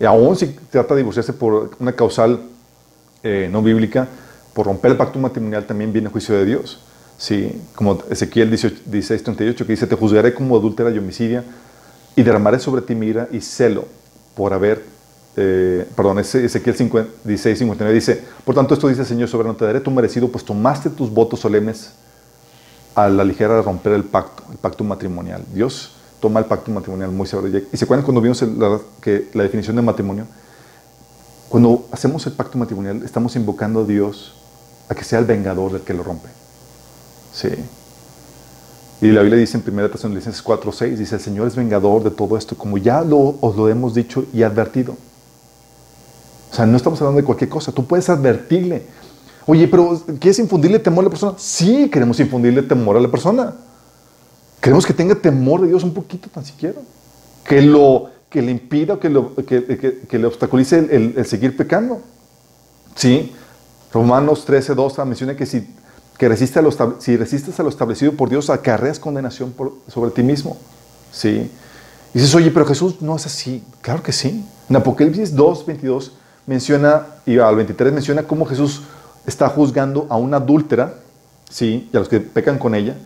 Speaker 1: Y aún si trata de divorciarse por una causal eh, no bíblica, por romper el pacto matrimonial también viene juicio de Dios. ¿sí? Como Ezequiel 16:38 que dice, te juzgaré como adúltera y homicidia y derramaré sobre ti mira y celo por haber eh, perdón, Ezequiel 16, 59 dice, por tanto esto dice Señor soberano, te daré tu merecido, pues tomaste tus votos solemnes a la ligera de romper el pacto, el pacto matrimonial. Dios toma el pacto matrimonial muy severo. Y se acuerdan cuando vimos la, que la definición de matrimonio, Cuando hacemos el pacto matrimonial, estamos invocando a Dios a que sea el vengador del que lo rompe. Sí. Y la Biblia dice en 1 Tesalonicenses 4, 6, dice, el Señor es vengador de todo esto, como ya os lo hemos dicho y advertido. O sea, no estamos hablando de cualquier cosa, tú puedes advertirle. Oye, pero ¿quieres infundirle temor a la persona? Sí, queremos infundirle temor a la persona. Queremos que tenga temor de Dios un poquito tan siquiera. Que, lo, que le impida, que, lo, que, le obstaculice el, seguir pecando. ¿Sí? Romanos 13, 2 menciona que si, que resiste a lo, si resistes a lo establecido por Dios, acarreas condenación sobre ti mismo. ¿Sí? Y dices, oye, pero Jesús no es así. Claro que sí. En Apocalipsis 2, 22 menciona, y al 23 menciona cómo Jesús está juzgando a una adúltera, ¿sí? Y a los que pecan con ella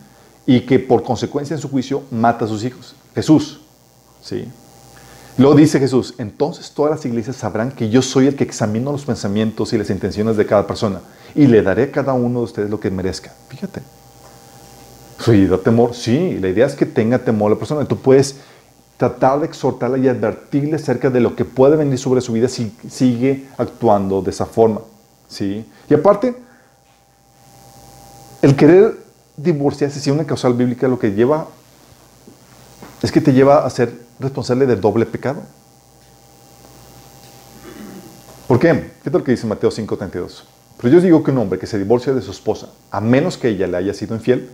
Speaker 1: y que por consecuencia en su juicio mata a sus hijos. Jesús. ¿sí? Luego dice Jesús, entonces todas las iglesias sabrán que yo soy el que examino los pensamientos y las intenciones de cada persona y le daré a cada uno de ustedes lo que merezca. Fíjate. Sí, da temor. Sí, la idea es que tenga temor a la persona. Tú puedes tratar de exhortarla y advertirle acerca de lo que puede venir sobre su vida si sigue actuando de esa forma. ¿sí? Y aparte, el querer divorciarse si una causal bíblica lo que lleva es que te lleva a ser responsable de doble pecado. ¿Por qué? ¿Qué tal que dice Mateo 5:32? Pero yo digo que un hombre que se divorcia de su esposa, a menos que ella le haya sido infiel,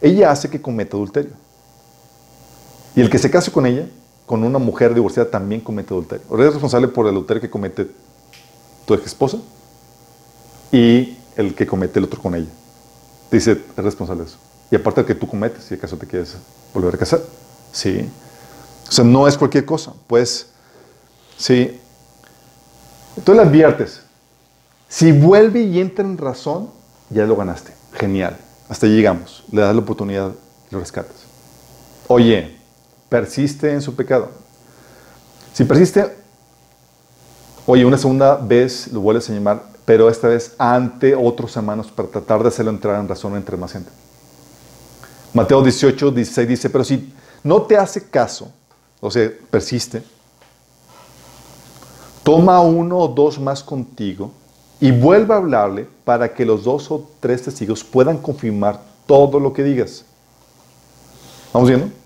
Speaker 1: ella hace que cometa adulterio. Y el que se case con ella, con una mujer divorciada, también comete adulterio. O eres responsable por el adulterio que comete tu ex esposa y el que comete el otro con ella dice, es responsable de eso. Y aparte de que tú cometes, si acaso te quieres volver a casar. Sí. O sea, no es cualquier cosa. Pues, sí. Entonces le adviertes. Si vuelve y entra en razón, ya lo ganaste. Genial. Hasta ahí llegamos. Le das la oportunidad y lo rescatas. Oye, persiste en su pecado. Si persiste, oye, una segunda vez lo vuelves a llamar, pero esta vez ante otros hermanos para tratar de hacerlo entrar en razón entre más gente. Mateo 18, 16 dice, pero si no te hace caso, o sea, persiste, toma uno o dos más contigo y vuelve a hablarle para que los dos o tres testigos puedan confirmar todo lo que digas. ¿Vamos viendo?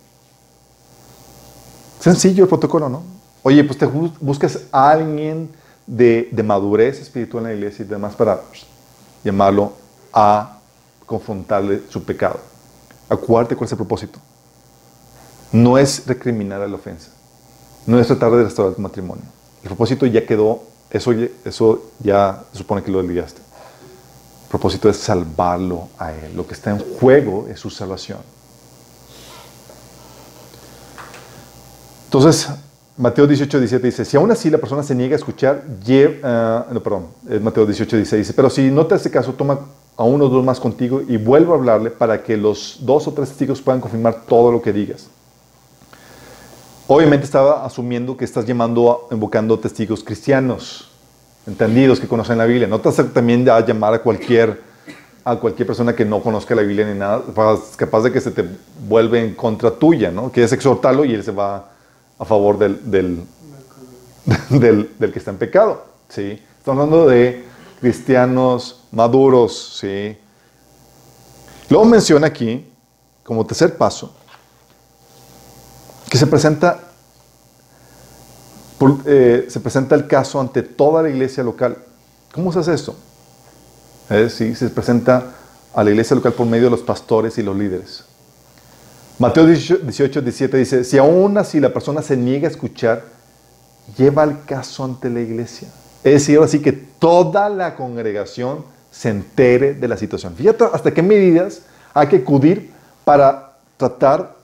Speaker 1: Sencillo el protocolo, ¿no? Oye, pues te buscas a alguien de, madurez espiritual en la iglesia y demás para llamarlo a confrontarle su pecado. Acuérdate cuál es el propósito. No es recriminar a la ofensa. No es tratar de restaurar tu matrimonio. El propósito ya quedó, eso, eso ya supone que lo olvidaste. El propósito es salvarlo a él. Lo que está en juego es su salvación. Entonces, Mateo 18, 17 dice, si aún así la persona se niega a escuchar, lleva, uh, no, perdón, Mateo 18, 16 dice, pero si no te hace caso, toma a uno o dos más contigo y vuelve a hablarle para que los dos o tres testigos puedan confirmar todo lo que digas. Obviamente estaba asumiendo que estás llamando, invocando testigos cristianos, entendidos, que conocen la Biblia. No te hace también a llamar a cualquier, a cualquier persona que no conozca la Biblia ni nada, capaz de que se te vuelve en contra tuya, ¿no? Quieres exhortarlo y él se va a favor del, del, del, que está en pecado. ¿sí? Estamos hablando de cristianos maduros. ¿sí? Luego menciona aquí, como tercer paso, que se presenta, eh, se presenta el caso ante toda la iglesia local. ¿Cómo se hace esto? Es sí, se presenta a la iglesia local por medio de los pastores y los líderes. Mateo 18, 17 dice, si aún así la persona se niega a escuchar, lleva el caso ante la iglesia. Es decir, así que toda la congregación se entere de la situación. Fíjate hasta qué medidas hay que acudir para tratar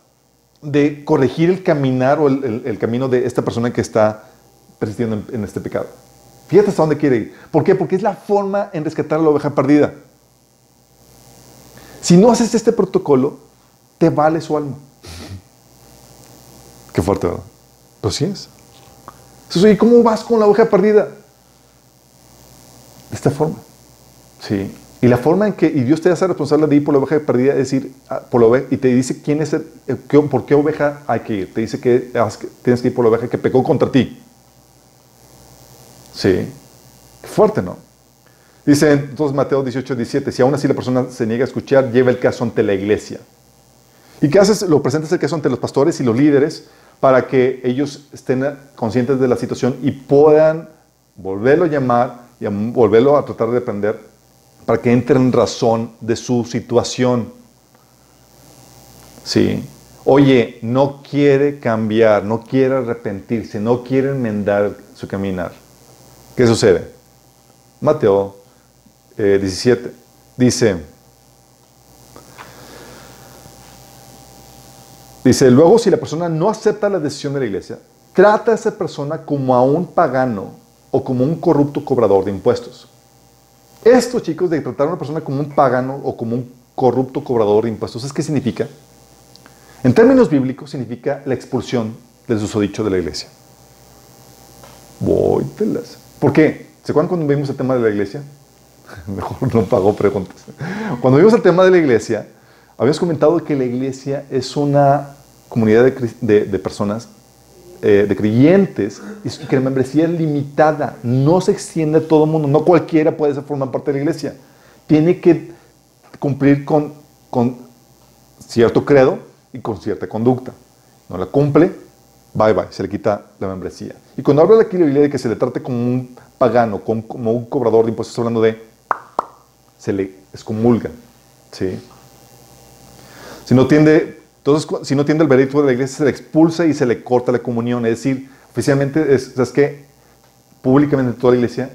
Speaker 1: de corregir el caminar o el, camino de esta persona que está persistiendo en, en, este pecado. Fíjate hasta dónde quiere ir. ¿Por qué? Porque es la forma en rescatar a la oveja perdida. Si no haces este protocolo, te vale su alma. Qué fuerte, ¿verdad? Pues sí es. ¿y cómo vas con la oveja perdida? De esta forma. Sí. Y la forma en que y Dios te hace responsable de ir por la oveja perdida es decir, ah, por la oveja, y te dice quién es el, por qué oveja hay que ir. Te dice que tienes que ir por la oveja que pecó contra ti. Sí. fuerte, ¿no? Dice entonces Mateo 18, 17, si aún así la persona se niega a escuchar, lleva el caso ante la iglesia. ¿Y qué haces? Lo presentas el caso ante los pastores y los líderes para que ellos estén conscientes de la situación y puedan volverlo a llamar y volverlo a tratar de aprender para que entre en razón de su situación. Sí. Oye, no quiere cambiar, no quiere arrepentirse, no quiere enmendar su caminar. ¿Qué sucede? Mateo 17 eh, dice, Dice, luego si la persona no acepta la decisión de la iglesia, trata a esa persona como a un pagano o como un corrupto cobrador de impuestos. Esto, chicos, de tratar a una persona como un pagano o como un corrupto cobrador de impuestos, ¿es qué significa? En términos bíblicos, significa la expulsión del susodicho de la iglesia. Voy telas. ¿Por qué? ¿Se acuerdan cuando vimos el tema de la iglesia? Mejor no pago preguntas. Cuando vimos el tema de la iglesia, Habíamos comentado que la iglesia es una comunidad de, personas, eh, de creyentes, y que la membresía es limitada, no se extiende a todo el mundo, no cualquiera puede formar parte de la iglesia. Tiene que cumplir con, cierto credo y con cierta conducta. No la cumple, bye bye, se le quita la membresía. Y cuando habla aquí la Biblia de que se le trate como un pagano, como, como un cobrador de impuestos, hablando de, se le excomulga. ¿sí? Si no tiende, entonces, si no tiende el veredicto de la iglesia, se le expulsa y se le corta la comunión. Es decir, oficialmente, es, ¿sabes qué? Públicamente en toda la iglesia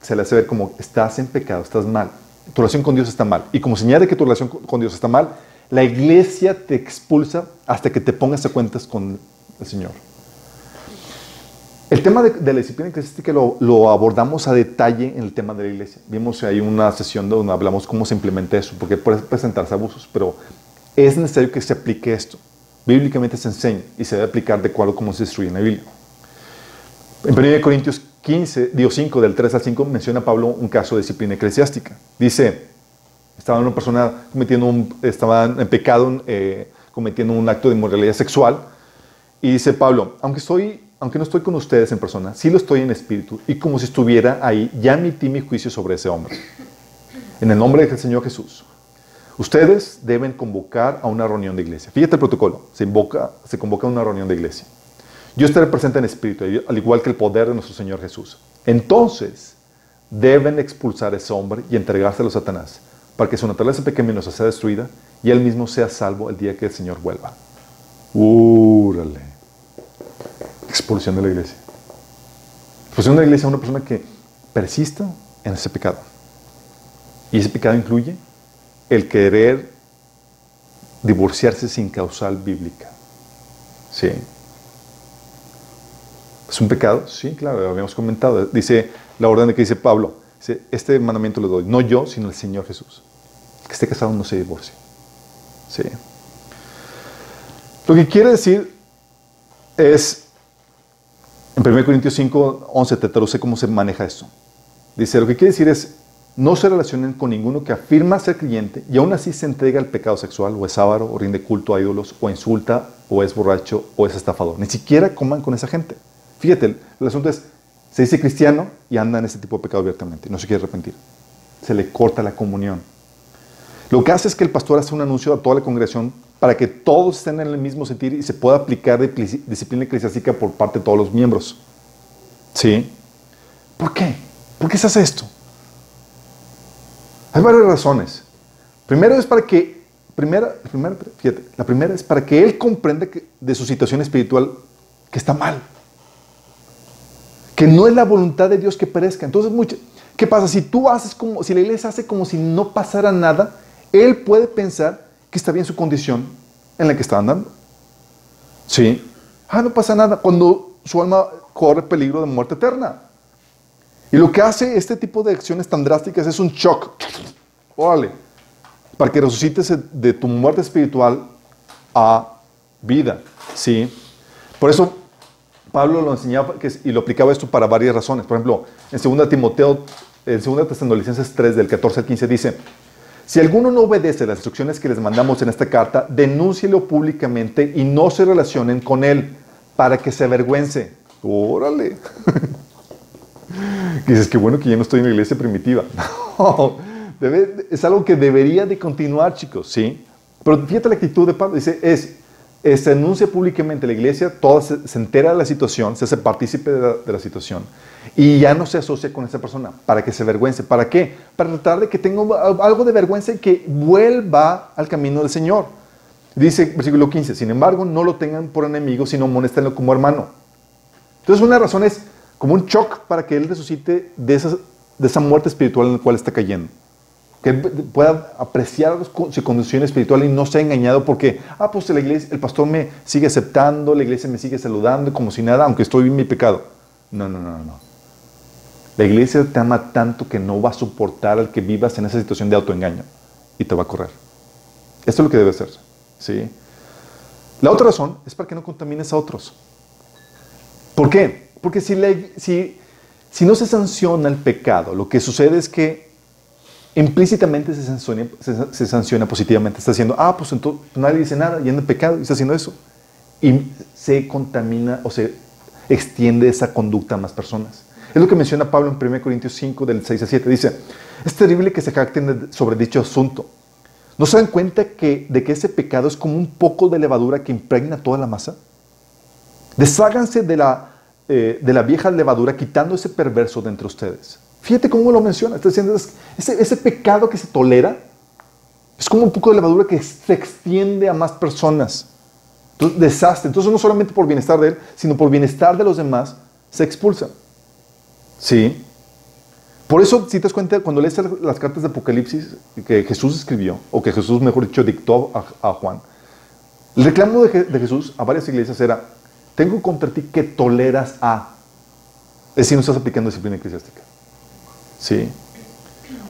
Speaker 1: se le hace ver como estás en pecado, estás mal. Tu relación con Dios está mal. Y como señal de que tu relación con Dios está mal, la iglesia te expulsa hasta que te pongas a cuentas con el Señor. El tema de, la disciplina eclesiástica lo, lo, abordamos a detalle en el tema de la iglesia. Vimos ahí una sesión donde hablamos cómo se implementa eso, porque puede presentarse abusos, pero es necesario que se aplique esto. Bíblicamente se enseña y se debe aplicar de acuerdo a cómo se instruye en la Biblia. En 1 Corintios 15, Dios 5, del 3 al 5, menciona Pablo un caso de disciplina eclesiástica. Dice, estaba una persona cometiendo un, estaba en pecado, eh, cometiendo un acto de inmoralidad sexual, y dice Pablo, aunque, estoy, aunque no estoy con ustedes en persona, sí lo estoy en espíritu, y como si estuviera ahí, ya emití mi juicio sobre ese hombre. En el nombre del Señor Jesús, Ustedes deben convocar a una reunión de iglesia. Fíjate el protocolo. Se, invoca, se convoca a una reunión de iglesia. Yo estaré presente en espíritu, al igual que el poder de nuestro Señor Jesús. Entonces, deben expulsar a ese hombre y entregárselo a Satanás, para que su naturaleza pecaminosa sea destruida y él mismo sea salvo el día que el Señor vuelva. ¡Úrale! Expulsión de la iglesia. Expulsión de la iglesia a una persona que persista en ese pecado. Y ese pecado incluye el querer divorciarse sin causal bíblica. ¿Sí? ¿Es un pecado? Sí, claro, lo habíamos comentado. Dice la orden de que dice Pablo, este mandamiento le doy, no yo, sino el Señor Jesús. que esté casado no se divorcie. ¿Sí? Lo que quiere decir es, en 1 Corintios 5, 11 te traduce cómo se maneja esto. Dice, lo que quiere decir es, no se relacionen con ninguno que afirma ser creyente y aún así se entrega al pecado sexual, o es ávaro, o rinde culto a ídolos, o insulta, o es borracho, o es estafador. Ni siquiera coman con esa gente. Fíjate, el asunto es, se dice cristiano y anda en ese tipo de pecado abiertamente, no se quiere arrepentir. Se le corta la comunión. Lo que hace es que el pastor hace un anuncio a toda la congregación para que todos estén en el mismo sentir y se pueda aplicar disciplina eclesiástica por parte de todos los miembros. ¿Sí? ¿Por qué? ¿Por qué se hace esto? Hay varias razones. Primero es para que, primera, la primera es para que él comprenda que, de su situación espiritual que está mal. Que no es la voluntad de Dios que perezca. Entonces, mucho, ¿qué pasa? Si tú haces como, si la iglesia hace como si no pasara nada, él puede pensar que está bien su condición en la que está andando. Sí. Ah, no pasa nada. Cuando su alma corre peligro de muerte eterna. Y lo que hace este tipo de acciones tan drásticas es un shock. Órale. Para que resucites de tu muerte espiritual a vida. ¿Sí? Por eso Pablo lo enseñaba y lo aplicaba esto para varias razones. Por ejemplo, en 2 Timoteo, en 2 Tesalonicenses 3, del 14 al 15, dice: Si alguno no obedece las instrucciones que les mandamos en esta carta, denúncielo públicamente y no se relacionen con él para que se avergüence. Órale. Y dices, qué bueno que ya no estoy en la iglesia primitiva. No, debe- es algo que debería de continuar, chicos, ¿sí? Pero fíjate la actitud de Pablo. Dice, es, es- se anuncia públicamente la iglesia, toda se, se entera de la situación, se hace partícipe de la, de la situación y ya no se asocia con esa persona para que se avergüence. ¿Para qué? Para tratar de que tenga algo de vergüenza y que vuelva al camino del Señor. Dice versículo 15, sin embargo, no lo tengan por enemigo, sino monéstenlo como hermano. Entonces, una razón es como un shock para que él resucite de esa, de esa muerte espiritual en la cual está cayendo. Que pueda apreciar su condición espiritual y no sea engañado porque, ah, pues la iglesia, el pastor me sigue aceptando, la iglesia me sigue saludando como si nada, aunque estoy en mi pecado. No, no, no, no, no. La iglesia te ama tanto que no va a soportar al que vivas en esa situación de autoengaño y te va a correr. Esto es lo que debe hacerse. ¿sí? La otra razón es para que no contamines a otros. ¿Por qué? Porque si, la- si, si no se sanciona el pecado, lo que sucede es que implícitamente se sanciona, se, se sanciona positivamente. Está diciendo, ah, pues entonces nadie dice nada y anda en pecado y está haciendo eso. Y se contamina o se extiende esa conducta a más personas. Es lo que menciona Pablo en 1 Corintios 5, del 6 a 7. Dice, es terrible que se jacten sobre dicho asunto. ¿No se dan cuenta que, de que ese pecado es como un poco de levadura que impregna toda la masa? Desháganse de la, eh, de la vieja levadura quitando ese perverso de entre ustedes. Fíjate cómo lo menciona. Está diciendo, es- ese, ese pecado que se tolera es como un poco de levadura que se extiende a más personas. Entonces, desastre. Entonces, no solamente por bienestar de él, sino por bienestar de los demás, se expulsa. ¿Sí? Por eso, si te das cuenta, cuando lees las cartas de Apocalipsis que Jesús escribió, o que Jesús, mejor dicho, dictó a, Juan, el reclamo de Jesús a varias iglesias era, tengo contra ti que toleras a. Es decir, no estás aplicando disciplina eclesiástica. ¿Sí?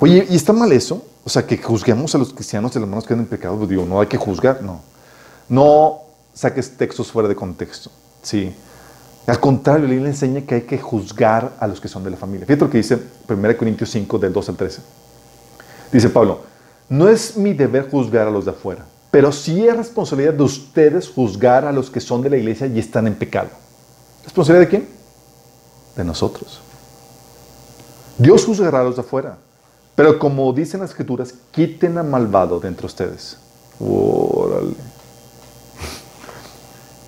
Speaker 1: Oye, ¿y está mal eso? O sea, que juzguemos a los cristianos y los hermanos que andan en pecado. Pues digo, no hay que juzgar, no. No saques textos fuera de contexto. Sí. Al contrario, la Biblia enseña que hay que juzgar a los que son de la familia. Fíjate lo que dice 1 Corintios 5, del 2 al 13. Dice Pablo, no es mi deber juzgar a los de afuera, pero sí es responsabilidad de ustedes juzgar a los que son de la iglesia y están en pecado. ¿Responsabilidad de quién? De nosotros. Dios juzgará a los de afuera, pero como dicen las escrituras, quiten al malvado de entre ustedes. Órale.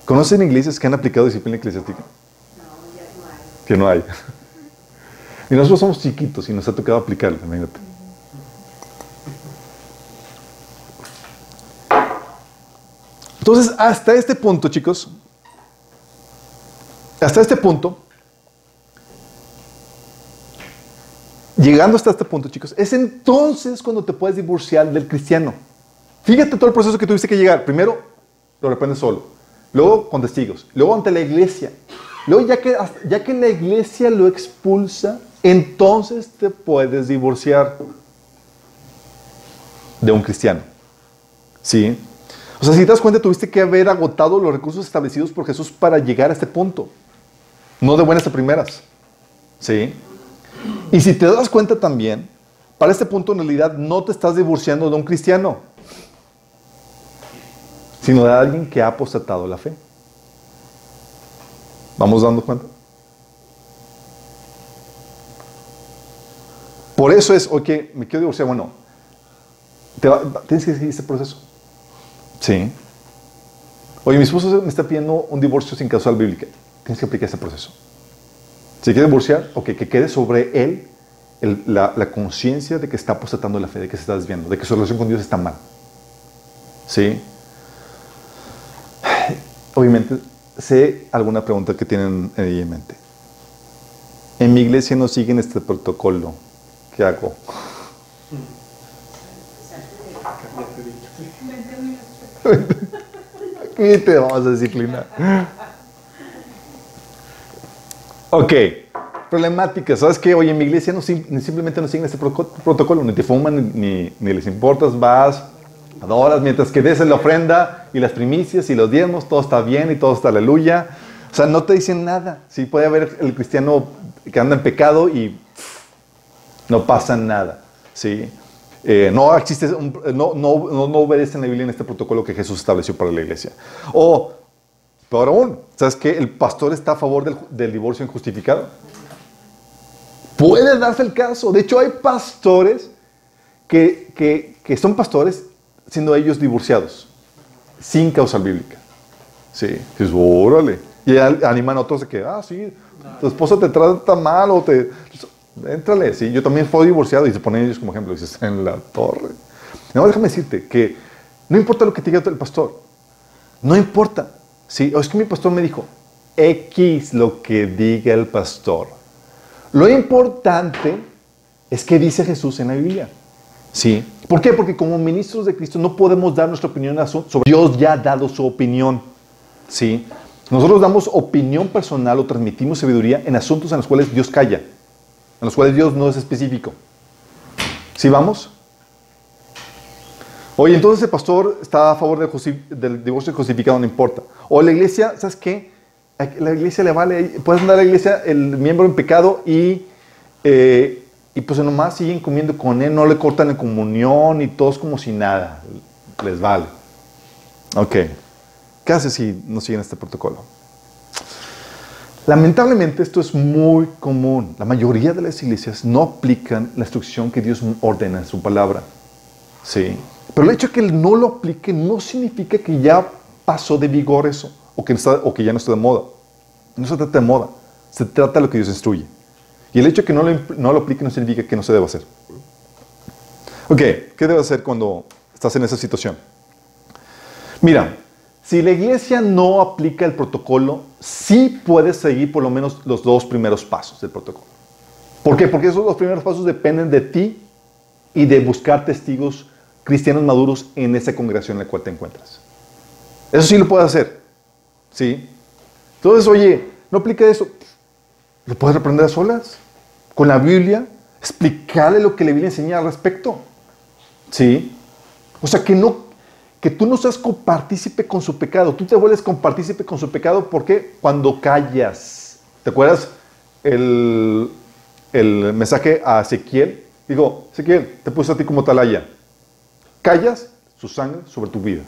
Speaker 1: ¿Conocen iglesias que han aplicado disciplina eclesiástica? Que no hay. Y nosotros somos chiquitos y nos ha tocado aplicarla, imagínate. Entonces, hasta este punto, chicos, hasta este punto, llegando hasta este punto, chicos, es entonces cuando te puedes divorciar del cristiano. Fíjate todo el proceso que tuviste que llegar. Primero, lo reprendes solo. Luego, con testigos. Luego, ante la iglesia. Luego, ya que, ya que la iglesia lo expulsa, entonces te puedes divorciar de un cristiano. ¿Sí? O sea, si te das cuenta, tuviste que haber agotado los recursos establecidos por Jesús para llegar a este punto. No de buenas a primeras. ¿Sí? Y si te das cuenta también, para este punto en realidad no te estás divorciando de un cristiano, sino de alguien que ha apostatado la fe. ¿Vamos dando cuenta? Por eso es, ok, me quiero divorciar, bueno, tienes que seguir este proceso. Sí. Oye, mi esposo me está pidiendo un divorcio sin causal bíblica. Tienes que aplicar ese proceso. Si quiere divorciar, ok, que quede sobre él la, la conciencia de que está apostatando la fe, de que se está desviando, de que su relación con Dios está mal. ¿Sí? Obviamente, sé alguna pregunta que tienen ahí en mente. En mi iglesia no siguen este protocolo. ¿Qué hago? Aquí te vamos a disciplinar. Ok, problemática. ¿Sabes qué? Oye, en mi iglesia no, simplemente no siguen este protocolo, ni te fuman, ni, les importas, vas, adoras, mientras que des la ofrenda y las primicias y los diezmos, todo está bien y todo está aleluya. O sea, no te dicen nada. Sí, puede haber el cristiano que anda en pecado y no pasa nada. ¿sí? Eh, no existe, un- no, no, no, no obedecen la Biblia en este protocolo que Jesús estableció para la iglesia. O, peor aún, ¿sabes qué? El pastor está a favor del, del divorcio injustificado. Puede darse el caso. De hecho, hay pastores que, que, que son pastores siendo ellos divorciados, sin causa bíblica. Sí, dices, órale. Y animan a otros de que, ah, sí, tu esposa te trata mal o te... Éntrale, sí, yo también fui divorciado y se ponen ellos como ejemplo, dices, en la torre. No, déjame decirte que no importa lo que diga el pastor, no importa. Sí, o es que mi pastor me dijo, X lo que diga el pastor. Lo importante es que dice Jesús en la Biblia. ¿Sí? ¿Por qué? Porque como ministros de Cristo no podemos dar nuestra opinión sobre Dios ya ha dado su opinión. ¿Sí? Nosotros damos opinión personal o transmitimos sabiduría en asuntos en los cuales Dios calla, en los cuales Dios no es específico. ¿Sí vamos? Oye, entonces el pastor está a favor del, divorcio justificado, no importa. O la iglesia, ¿sabes qué? La iglesia le vale, puedes andar a la iglesia el miembro en pecado y, eh, y pues nomás siguen comiendo con él, no le cortan la comunión y todos como si nada, les vale. Ok. ¿Qué hace si no siguen este protocolo? Lamentablemente esto es muy común. La mayoría de las iglesias no aplican la instrucción que Dios ordena en su palabra. Sí. Pero el hecho de que él no lo aplique no significa que ya pasó de vigor eso o que, ya no está de moda. No se trata de moda, se trata de lo que Dios instruye. Y el hecho de que no lo, no lo aplique no significa que no se deba hacer. Ok, ¿qué debe hacer cuando estás en esa situación? Mira, si la iglesia no aplica el protocolo, sí puedes seguir por lo menos los dos primeros pasos del protocolo. ¿Por qué? Porque esos dos primeros pasos dependen de ti y de buscar testigos cristianos maduros en esa congregación en la cual te encuentras. Eso sí lo puedes hacer. ¿Sí? Entonces, oye, no aplica eso. Lo puedes aprender a solas. Con la Biblia, explicarle lo que la Biblia enseña al respecto. ¿Sí? O sea, que no que tú no seas compartícipe con su pecado. Tú te vuelves compartícipe con su pecado porque cuando callas. ¿Te acuerdas el, el mensaje a Ezequiel? Digo, Ezequiel, te puse a ti como talaya. Callas su sangre sobre tu vida.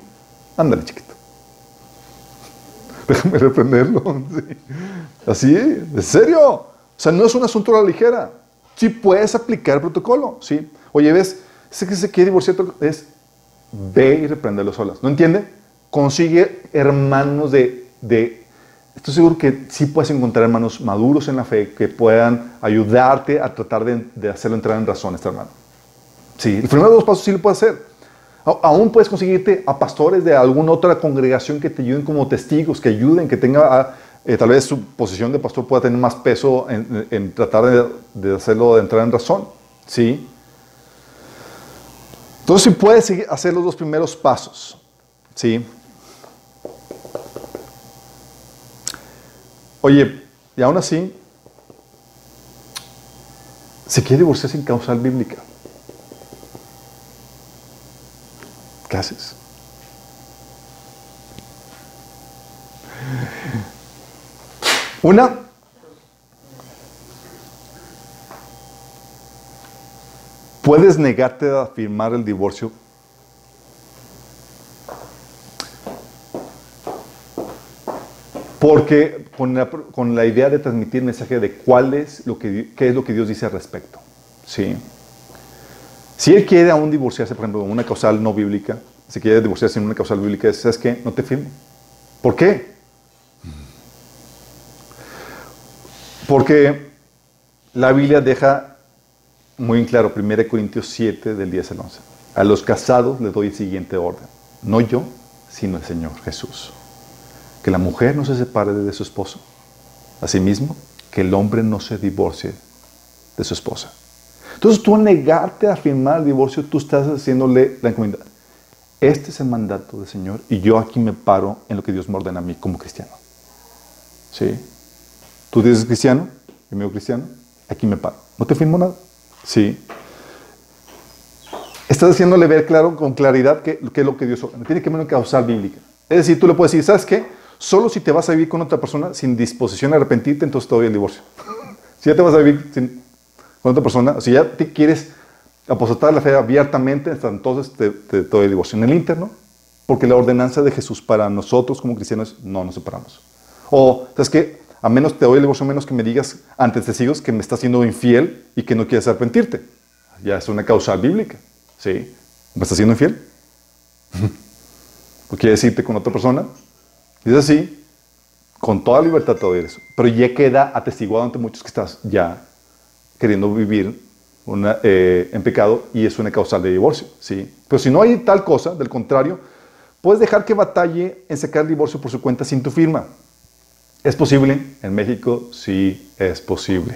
Speaker 1: Ándale, chiquito. Déjame reprenderlo. Así, ¿en serio? O sea, no es un asunto a la ligera. Sí puedes aplicar protocolo, ¿sí? Oye, ¿ves? Ese que se quiere divorciar es ve y repréndelo solas. ¿No entiende? Consigue hermanos de, de... Estoy seguro que sí puedes encontrar hermanos maduros en la fe que puedan ayudarte a tratar de, hacerlo entrar en razón este hermano. Sí, el primero de dos pasos sí lo puedes hacer. Aún puedes conseguirte a pastores de alguna otra congregación que te ayuden como testigos, que ayuden, que tenga, eh, tal vez su posición de pastor pueda tener más peso en, tratar de, de, hacerlo de entrar en razón. ¿sí? Entonces, si puedes hacer los dos primeros pasos, ¿sí? Oye, y aún así, se quiere divorciar sin causal bíblica. ¿Qué haces? Una, puedes negarte a firmar el divorcio porque con la, idea de transmitir mensaje de cuál es lo que, qué es lo que Dios dice al respecto. ¿sí? Si él quiere aún divorciarse, por ejemplo, en una causal no bíblica, si quiere divorciarse en una causal bíblica, ¿sabes qué? No te firmo. ¿Por qué? Porque la Biblia deja muy en claro, 1 Corintios 7, del 10 al 11. A los casados les doy el siguiente orden. No yo, sino el Señor Jesús. Que la mujer no se separe de su esposo. Asimismo, que el hombre no se divorcie de su esposa. Entonces tú al negarte a firmar el divorcio, tú estás haciéndole la encomienda. Este es el mandato del Señor y yo aquí me paro en lo que Dios me ordena a mí como cristiano. ¿Sí? Tú dices cristiano, yo cristiano, aquí me paro. No te firmo nada. Sí. Estás haciéndole ver claro, con claridad qué es lo que Dios. Tiene que haber una causal bíblica. Es decir, tú le puedes decir, ¿sabes qué? Solo si te vas a vivir con otra persona sin disposición a arrepentirte, entonces te doy el divorcio. si ya te vas a vivir con otra persona, si ya te quieres apostatar la fe abiertamente, entonces te, te, doy el divorcio. En el interno, porque la ordenanza de Jesús para nosotros como cristianos no nos separamos. O, ¿sabes qué? A menos te doy el divorcio, a menos que me digas ante testigos que me estás siendo infiel y que no quieres arrepentirte. Ya es una causal bíblica. ¿Sí? ¿Me estás siendo infiel? ¿O quieres irte con otra persona? Y es así, con toda libertad te doy eso. Pero ya queda atestiguado ante muchos que estás ya queriendo vivir eh, en pecado y es una causal de divorcio. ¿sí? Pero si no hay tal cosa, del contrario, puedes dejar que batalle en sacar el divorcio por su cuenta sin tu firma. ¿Es posible? En México sí es posible.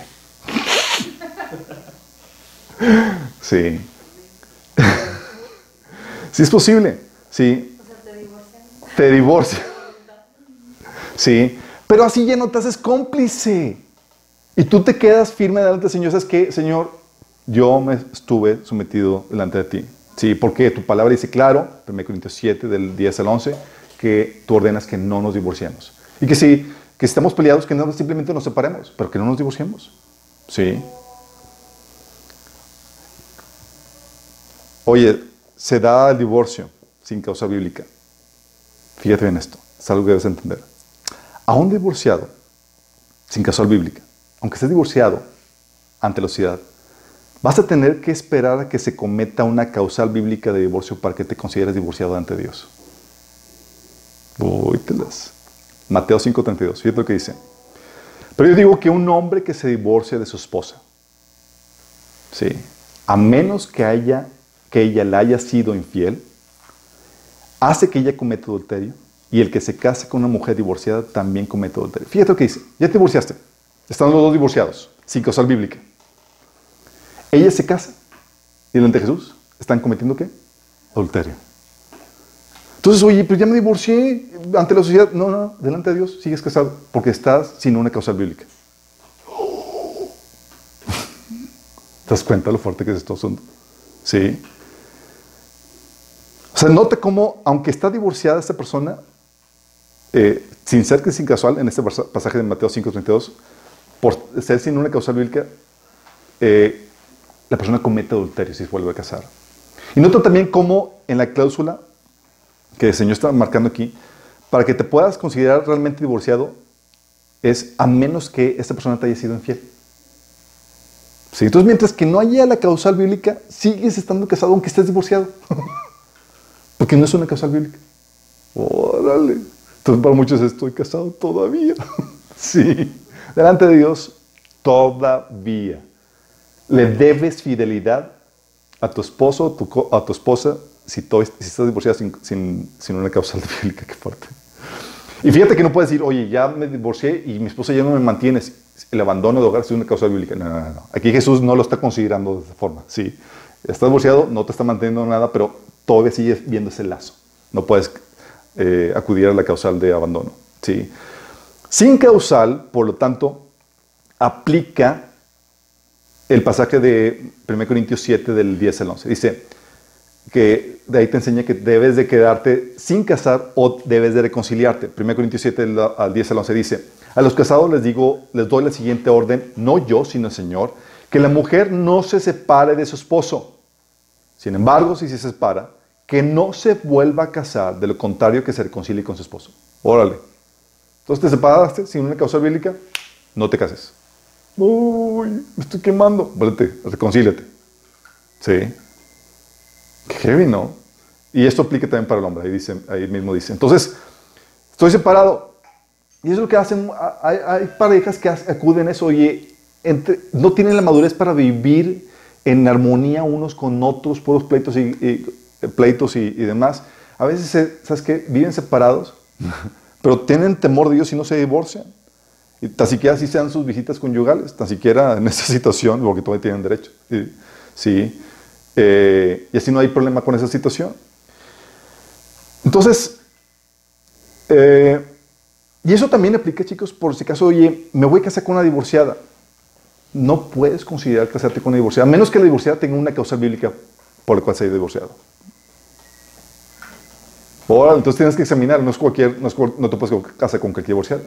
Speaker 1: Sí. Sí es posible. Sí. te divorcian. Sí. Pero así ya no te haces cómplice. Y tú te quedas firme delante del Señor. ¿Sabes qué, Señor? Yo me estuve sometido delante de ti. Sí, porque tu palabra dice claro, 1 Corintios 7, del 10 al 11, que tú ordenas que no nos divorciemos. Y que si, que estamos peleados, que no simplemente nos separemos, pero que no nos divorciemos. Sí. Oye, se da el divorcio sin causa bíblica. Fíjate bien esto, es algo que debes entender. A un divorciado sin causa bíblica, aunque estés divorciado ante la sociedad, vas a tener que esperar a que se cometa una causal bíblica de divorcio para que te consideres divorciado ante Dios. Uy, Mateo 5:32, fíjate lo que dice. Pero yo digo que un hombre que se divorcia de su esposa, ¿sí? a menos que haya que ella le haya sido infiel, hace que ella cometa adulterio, y el que se casa con una mujer divorciada también comete adulterio. Fíjate lo que dice, ya te divorciaste, están los dos divorciados, sin causal bíblica. Ella se casa, y delante de Jesús, ¿están cometiendo qué? Adulterio. Entonces, oye, pero ya me divorcié ante la sociedad. No, no, delante de Dios sigues casado, porque estás sin una causal bíblica. ¿Te das cuenta lo fuerte que es esto asunto? Sí. O sea, note cómo, aunque está divorciada esta persona, eh, sin ser que sin casual, en este pasaje de Mateo 5.32, por ser sin una causal bíblica, eh, la persona comete adulterio si se vuelve a casar. Y nota también cómo en la cláusula que el Señor está marcando aquí, para que te puedas considerar realmente divorciado, es a menos que esta persona te haya sido infiel. Sí, entonces, mientras que no haya la causal bíblica, sigues estando casado aunque estés divorciado. Porque no es una causal bíblica. Órale. Entonces, para muchos estoy casado todavía. sí. Delante de Dios, todavía. Le debes fidelidad a tu esposo a tu esposa si, si estás divorciado sin, sin, una causal bíblica. Qué fuerte. Y fíjate que no puedes decir, oye, ya me divorcié y mi esposa ya no me mantiene. El abandono de hogar es una causa bíblica. No, no, no. Aquí Jesús no lo está considerando de esa forma. Sí, estás divorciado, no te está manteniendo nada, pero todavía sigues viendo ese lazo. No puedes eh, acudir a la causal de abandono. ¿sí? Sin causal, por lo tanto, aplica el pasaje de 1 Corintios 7 del 10 al 11. Dice que de ahí te enseña que debes de quedarte sin casar o debes de reconciliarte. 1 Corintios 7 al 10 al 11 dice, a los casados les digo, les doy la siguiente orden, no yo, sino el Señor, que la mujer no se separe de su esposo. Sin embargo, si se separa, que no se vuelva a casar, de lo contrario que se reconcilie con su esposo. Órale. Entonces te separaste sin una causa bíblica, no te cases. Uy, me estoy quemando. Vuélvete, reconcíliate. Sí. Qué heavy, ¿no? Y esto aplica también para el hombre. Ahí, dice, ahí mismo dice. Entonces, estoy separado. Y es lo que hacen. Hay, parejas que acuden a eso. Oye, no tienen la madurez para vivir en armonía unos con otros, puros pleitos y pleitos y, demás, a veces, ¿sabes qué? Viven separados, pero tienen temor de Dios y no se divorcian. Y tan siquiera así sean sus visitas conyugales, tan siquiera en esa situación, porque todavía tienen derecho. Sí. Eh, y así no hay problema con esa situación. Entonces, eh, y eso también aplica, chicos, por si acaso, oye, me voy a casar con una divorciada. No puedes considerar casarte con una divorciada, a menos que la divorciada tenga una causa bíblica por la cual se haya divorciado. Ahora, entonces tienes que examinar, no es cualquier, no, te puedes casar con cualquier divorciado.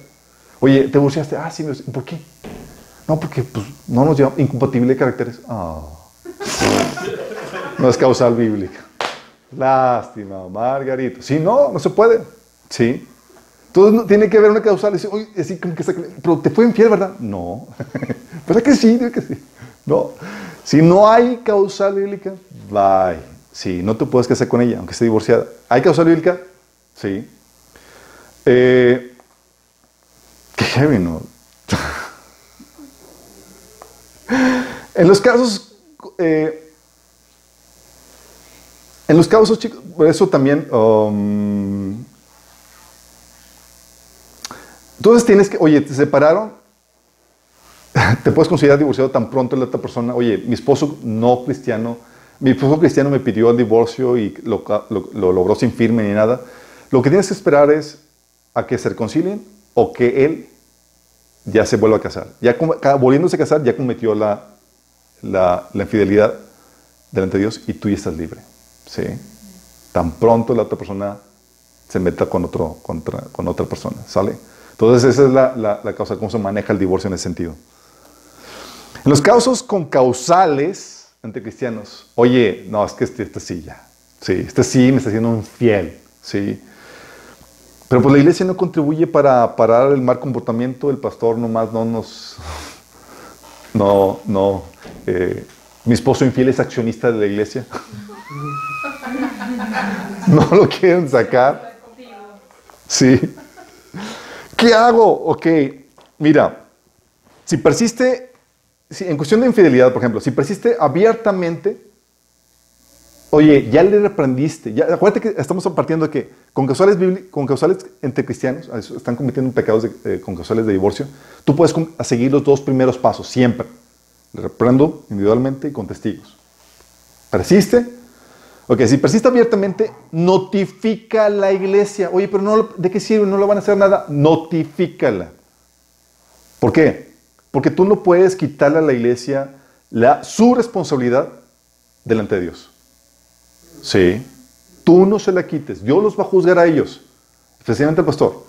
Speaker 1: Oye, ¿te divorciaste? Ah, sí, ¿por qué? No, porque pues, no nos llevamos incompatible de caracteres. Ah. No es causal bíblica. Lástima, Margarito. Sí, no, no se puede. Sí. Entonces tiene que haber una causal. Dice, Oye, así como que pero te fue infiel, ¿verdad? No. ¿Verdad que sí? que sí? No. Si no hay causal bíblica, bye. Sí, no te puedes casar con ella, aunque esté divorciada. ¿Hay causal bíblica? Sí. Eh, qué heavy, ¿no? en los casos, eh, en los casos, chicos, eso también, um, entonces tienes que, oye, te separaron, te puedes considerar divorciado tan pronto la otra persona, oye, mi esposo no cristiano, mi esposo cristiano me pidió el divorcio y lo, logró sin firme ni nada. Lo que tienes que esperar es a que se reconcilien o que él ya se vuelva a casar. Ya volviéndose a casar, ya cometió la, la, infidelidad delante de Dios y tú ya estás libre. ¿Sí? Tan pronto la otra persona se meta con, otro, con otra persona. ¿Sale? Entonces esa es la, la, causa, cómo se maneja el divorcio en ese sentido. En los casos con causales entre cristianos, oye, no, es que este, este sí ya, sí, este sí me está haciendo infiel, sí. Pero pues la iglesia no contribuye para parar el mal comportamiento, el pastor nomás no nos, no, no, eh, mi esposo infiel es accionista de la iglesia. no lo quieren sacar. Sí. ¿Qué hago? Ok, mira, si persiste, en cuestión de infidelidad, por ejemplo, si persiste abiertamente, oye, ya le reprendiste, ya, acuérdate que estamos partiendo que con causales, con causales entre cristianos, están cometiendo pecados de, eh, con causales de divorcio, tú puedes seguir los dos primeros pasos, siempre. Reprendo individualmente y con testigos. Persiste, Ok, si persiste abiertamente, notifica a la iglesia. Oye, pero ¿de qué sirve? No le van a hacer nada. Notifícala. ¿Por qué? Porque tú no puedes quitarle a la iglesia la, su responsabilidad delante de Dios. Sí. Tú no se la quites. Dios los va a juzgar a ellos. Especialmente al pastor.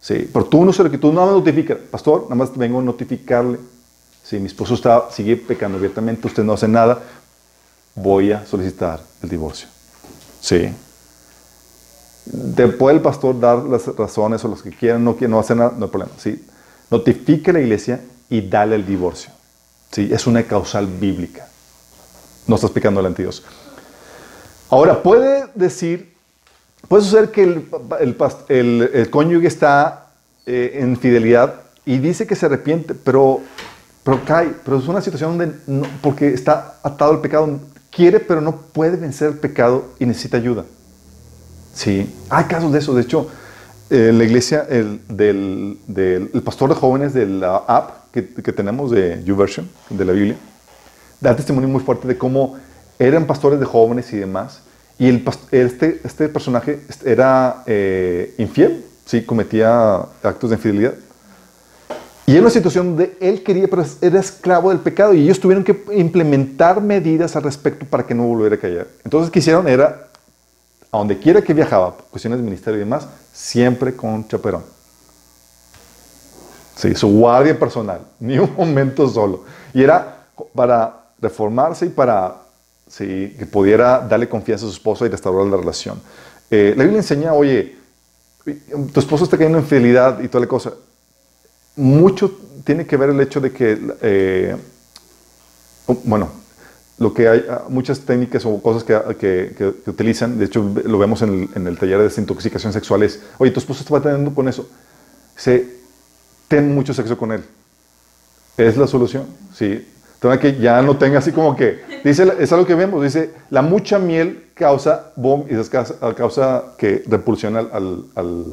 Speaker 1: Sí. Pero tú no se la quites. Tú no me notificas. Pastor, nada más vengo a notificarle. Si mi esposo está, sigue pecando abiertamente, usted no hace nada voy a solicitar el divorcio. Sí. Te puede el pastor dar las razones o los que quieran, no no hacer nada, no hay problema. ¿sí? Notifique a la iglesia y dale el divorcio. ¿sí? Es una causal bíblica. No estás pecando delante de Dios. Ahora, puede decir, puede suceder que el, el, el, cónyuge está eh, en fidelidad y dice que se arrepiente, pero, pero cae, pero es una situación donde, porque está atado al pecado, quiere pero no puede vencer el pecado y necesita ayuda. Sí, hay casos de eso. De hecho, eh, la iglesia, el, del, pastor de jóvenes de la app que, tenemos de YouVersion, de la Biblia, da testimonio muy fuerte de cómo eran pastores de jóvenes y demás. Y este, este personaje era eh, infiel, sí, cometía actos de infidelidad. Y era una situación donde él quería, pero era esclavo del pecado y ellos tuvieron que implementar medidas al respecto para que no volviera a caer. Entonces, ¿qué hicieron? Era, a donde quiera que viajaba, cuestiones de ministerio y demás, siempre con chaperón. Sí, su guardia personal, ni un momento solo. Y era para reformarse y para sí, que pudiera darle confianza a su esposa y restaurar la relación. Eh, la Biblia enseña, oye, tu esposo está cayendo en infidelidad y toda la cosa mucho tiene que ver el hecho de que, eh, bueno, lo que hay, ah, muchas técnicas o cosas que, que, utilizan, de hecho lo vemos en el, taller de desintoxicación sexual, es, oye, tu esposo está teniendo con eso, se, ten mucho sexo con él. Es la solución, sí. Entonces que ya no tenga así como que, dice, es algo que vemos, dice, la mucha miel causa boom y causa, causa que repulsiona al, al, al,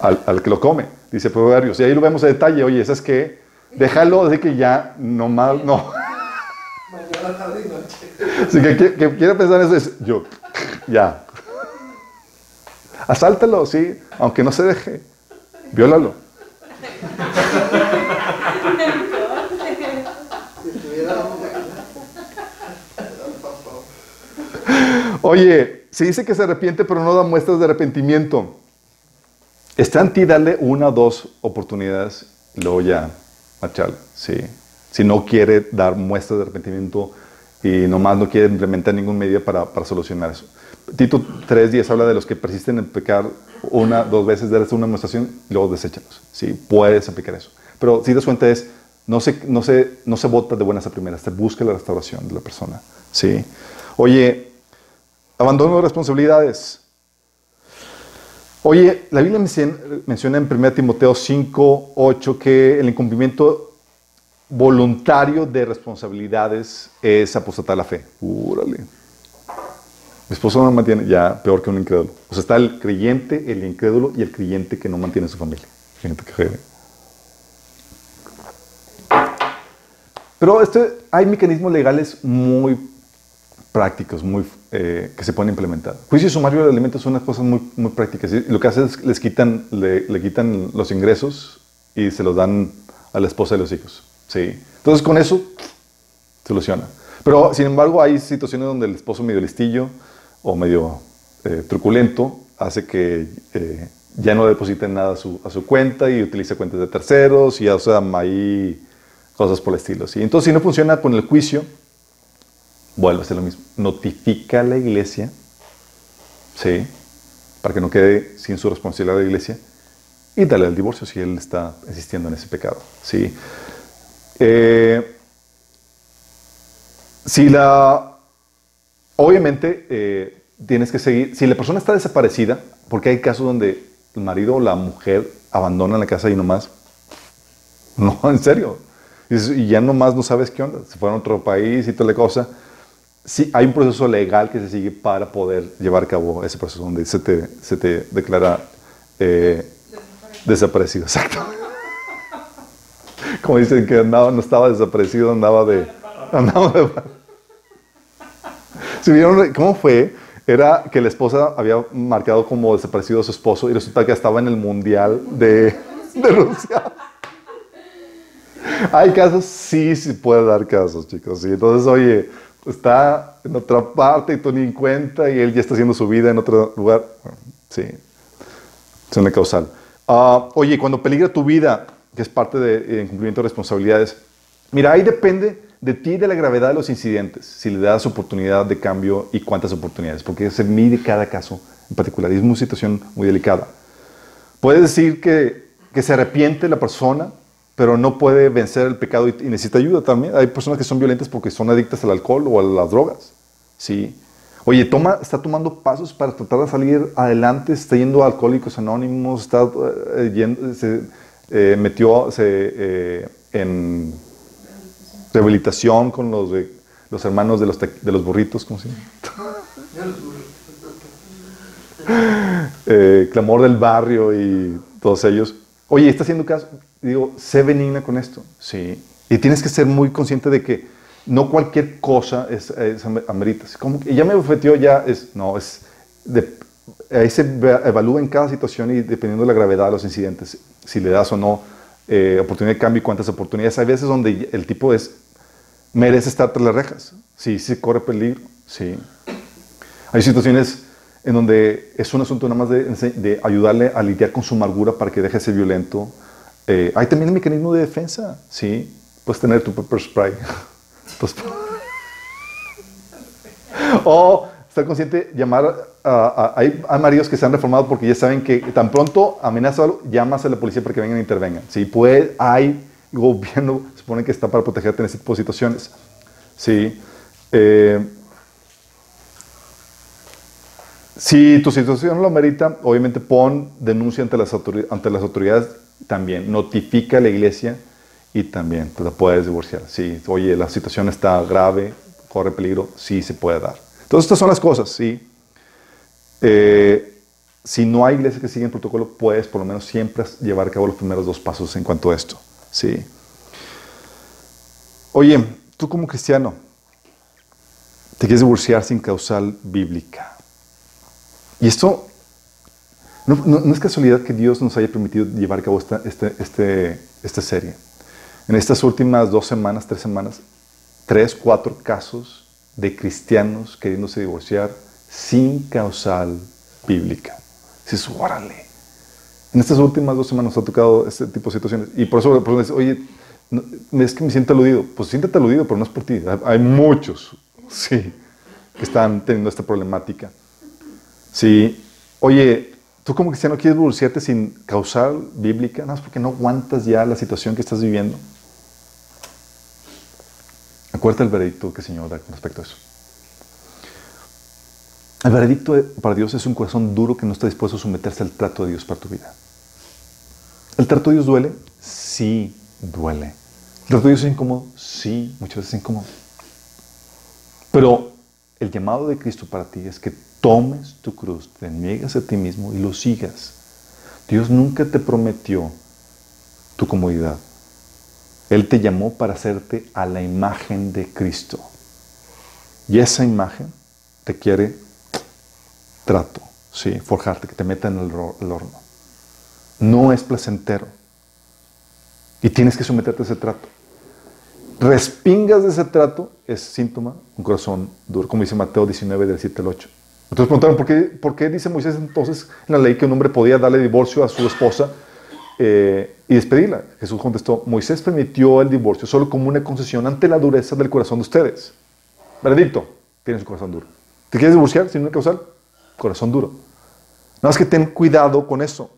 Speaker 1: al que lo come dice Proverbios. Y ahí lo vemos a detalle. Oye, ¿sabes qué? Déjalo de que ya no más, no. Mañana, tarde y noche. Si que, que, quiere pensar eso es yo, ya. Asáltalo, sí, aunque no se deje. Viólalo. Oye, se dice que se arrepiente, pero no da muestras de arrepentimiento. Está en ti darle una o dos oportunidades y luego ya marcharle. Sí. Si no quiere dar muestras de arrepentimiento y nomás no quiere implementar ningún medio para, para solucionar eso. Tito 3.10 habla de los que persisten en pecar una, dos veces, darles una demostración y luego deséchalos. ¿sí? Puedes aplicar eso. Pero si das cuenta es, no se, no, se, no se vota de buenas a primeras, se busca la restauración de la persona. ¿sí? Oye, abandono de responsabilidades. Oye, la Biblia menciona en 1 Timoteo 5, 8 que el incumplimiento voluntario de responsabilidades es apostatar la fe. Úrale. Mi esposo no mantiene, ya peor que un incrédulo. O sea, está el creyente, el incrédulo y el creyente que no mantiene su familia. Gente que Pero este, hay mecanismos legales muy prácticos, muy, eh, que se pueden implementar. Juicio sumario de alimentos son unas cosas muy, muy prácticas. lo que hacen es les quitan, le, le, quitan los ingresos y se los dan a la esposa de los hijos. ¿sí? Entonces con eso soluciona. Pero sin embargo hay situaciones donde el esposo medio listillo o medio eh, truculento hace que eh, ya no depositen nada a su, a su, cuenta y utilice cuentas de terceros y ya usa ahí cosas por el estilo. ¿sí? Entonces si no funciona con el juicio, vuelve a hacer lo mismo. Notifica a la iglesia, ¿sí? Para que no quede sin su responsabilidad a la iglesia y dale el divorcio si él está insistiendo en ese pecado, ¿sí? Eh, si la. Obviamente, eh, tienes que seguir. Si la persona está desaparecida, porque hay casos donde el marido o la mujer abandonan la casa y nomás. No, en serio. Y ya nomás no sabes qué onda. Se fueron a otro país y toda la cosa sí, hay un proceso legal que se sigue para poder llevar a cabo ese proceso donde se te, se te declara eh, desaparecido. Exacto. Como dicen que andaba, no estaba desaparecido, andaba de... Andaba de si vieron cómo fue, era que la esposa había marcado como desaparecido a su esposo y resulta que estaba en el mundial de, de Rusia. Hay casos, sí, sí puede dar casos, chicos. Y entonces, oye, está en otra parte y tú ni en cuenta y él ya está haciendo su vida en otro lugar. Sí, es una causal. Uh, oye, cuando peligra tu vida, que es parte del incumplimiento de responsabilidades, mira, ahí depende de ti y de la gravedad de los incidentes, si le das oportunidad de cambio y cuántas oportunidades, porque se mide cada caso en particular y es una situación muy delicada. Puedes decir que, que se arrepiente la persona, pero no puede vencer el pecado y, necesita ayuda también. Hay personas que son violentas porque son adictas al alcohol o a las drogas. ¿sí? Oye, toma, está tomando pasos para tratar de salir adelante, está yendo a Alcohólicos Anónimos, está eh, yendo, se eh, metió eh, en rehabilitación con los, los hermanos de los, de los burritos, ¿cómo se llama? clamor del barrio y todos ellos. Oye, está haciendo caso digo, sé benigna con esto, sí. Y tienes que ser muy consciente de que no cualquier cosa es, es amerita. Como que ya me bofeteó, ya es, no, es, de, ahí se evalúa en cada situación y dependiendo de la gravedad de los incidentes, si le das o no eh, oportunidad de cambio y cuántas oportunidades. Hay veces donde el tipo es, merece estar tras las rejas, sí, sí corre peligro, sí. Hay situaciones en donde es un asunto nada más de, de ayudarle a lidiar con su amargura para que deje de ser violento, eh, hay también un mecanismo de defensa, ¿sí? Puedes tener tu pepper spray. Pues, o estar consciente, llamar hay, maridos que se han reformado porque ya saben que tan pronto amenaza llamas a la policía para que vengan e intervengan. ¿sí? Puede, hay gobierno, supone que está para protegerte en ese tipo de situaciones. ¿sí? Eh, si tu situación lo merita, obviamente pon denuncia ante las, ante las autoridades también notifica a la iglesia y también te la puedes divorciar. Sí, oye, la situación está grave, corre peligro, sí se puede dar. Entonces, estas son las cosas, sí. Eh, si no hay iglesia que siga el protocolo, puedes por lo menos siempre llevar a cabo los primeros dos pasos en cuanto a esto. Sí. Oye, tú como cristiano, te quieres divorciar sin causal bíblica. Y esto no, es casualidad que Dios nos haya permitido llevar a cabo esta, este, este, esta serie. En estas últimas dos semanas, tres semanas, tres, cuatro casos de cristianos queriéndose divorciar sin causal bíblica. Dices, órale. En estas últimas dos semanas nos ha tocado este tipo de situaciones. Y por eso, por eso oye, es que me siento aludido. Pues siéntate aludido, pero no es por ti. Hay muchos Sí, que están teniendo esta problemática. Sí, oye, tú como cristiano quieres divorciarte sin causar bíblica, no es porque no aguantas ya la situación que estás viviendo. Acuérdate el veredicto que el Señor da con respecto a eso. El veredicto para Dios es un corazón duro que no está dispuesto a someterse al trato de Dios para tu vida. ¿El trato de Dios duele? Sí, duele. ¿El trato de Dios es incómodo? Sí, muchas veces es incómodo. Pero el llamado de Cristo para ti es que tomes tu cruz, te niegas a ti mismo y lo sigas. Dios nunca te prometió tu comodidad. Él te llamó para hacerte a la imagen de Cristo. Y esa imagen te quiere trato, ¿sí? forjarte, que te meta en el, horno. No es placentero. Y tienes que someterte a ese trato. Respingas de ese trato es síntoma, un corazón duro, como dice Mateo 19, del 7 al 8. Entonces preguntaron, ¿por qué, ¿por qué dice Moisés entonces en la ley que un hombre podía darle divorcio a su esposa eh, y despedirla? Jesús contestó, Moisés permitió el divorcio solo como una concesión ante la dureza del corazón de ustedes. Veredicto, tienes un corazón duro. ¿Te quieres divorciar sin una causal? Corazón duro. Nada más que ten cuidado con eso.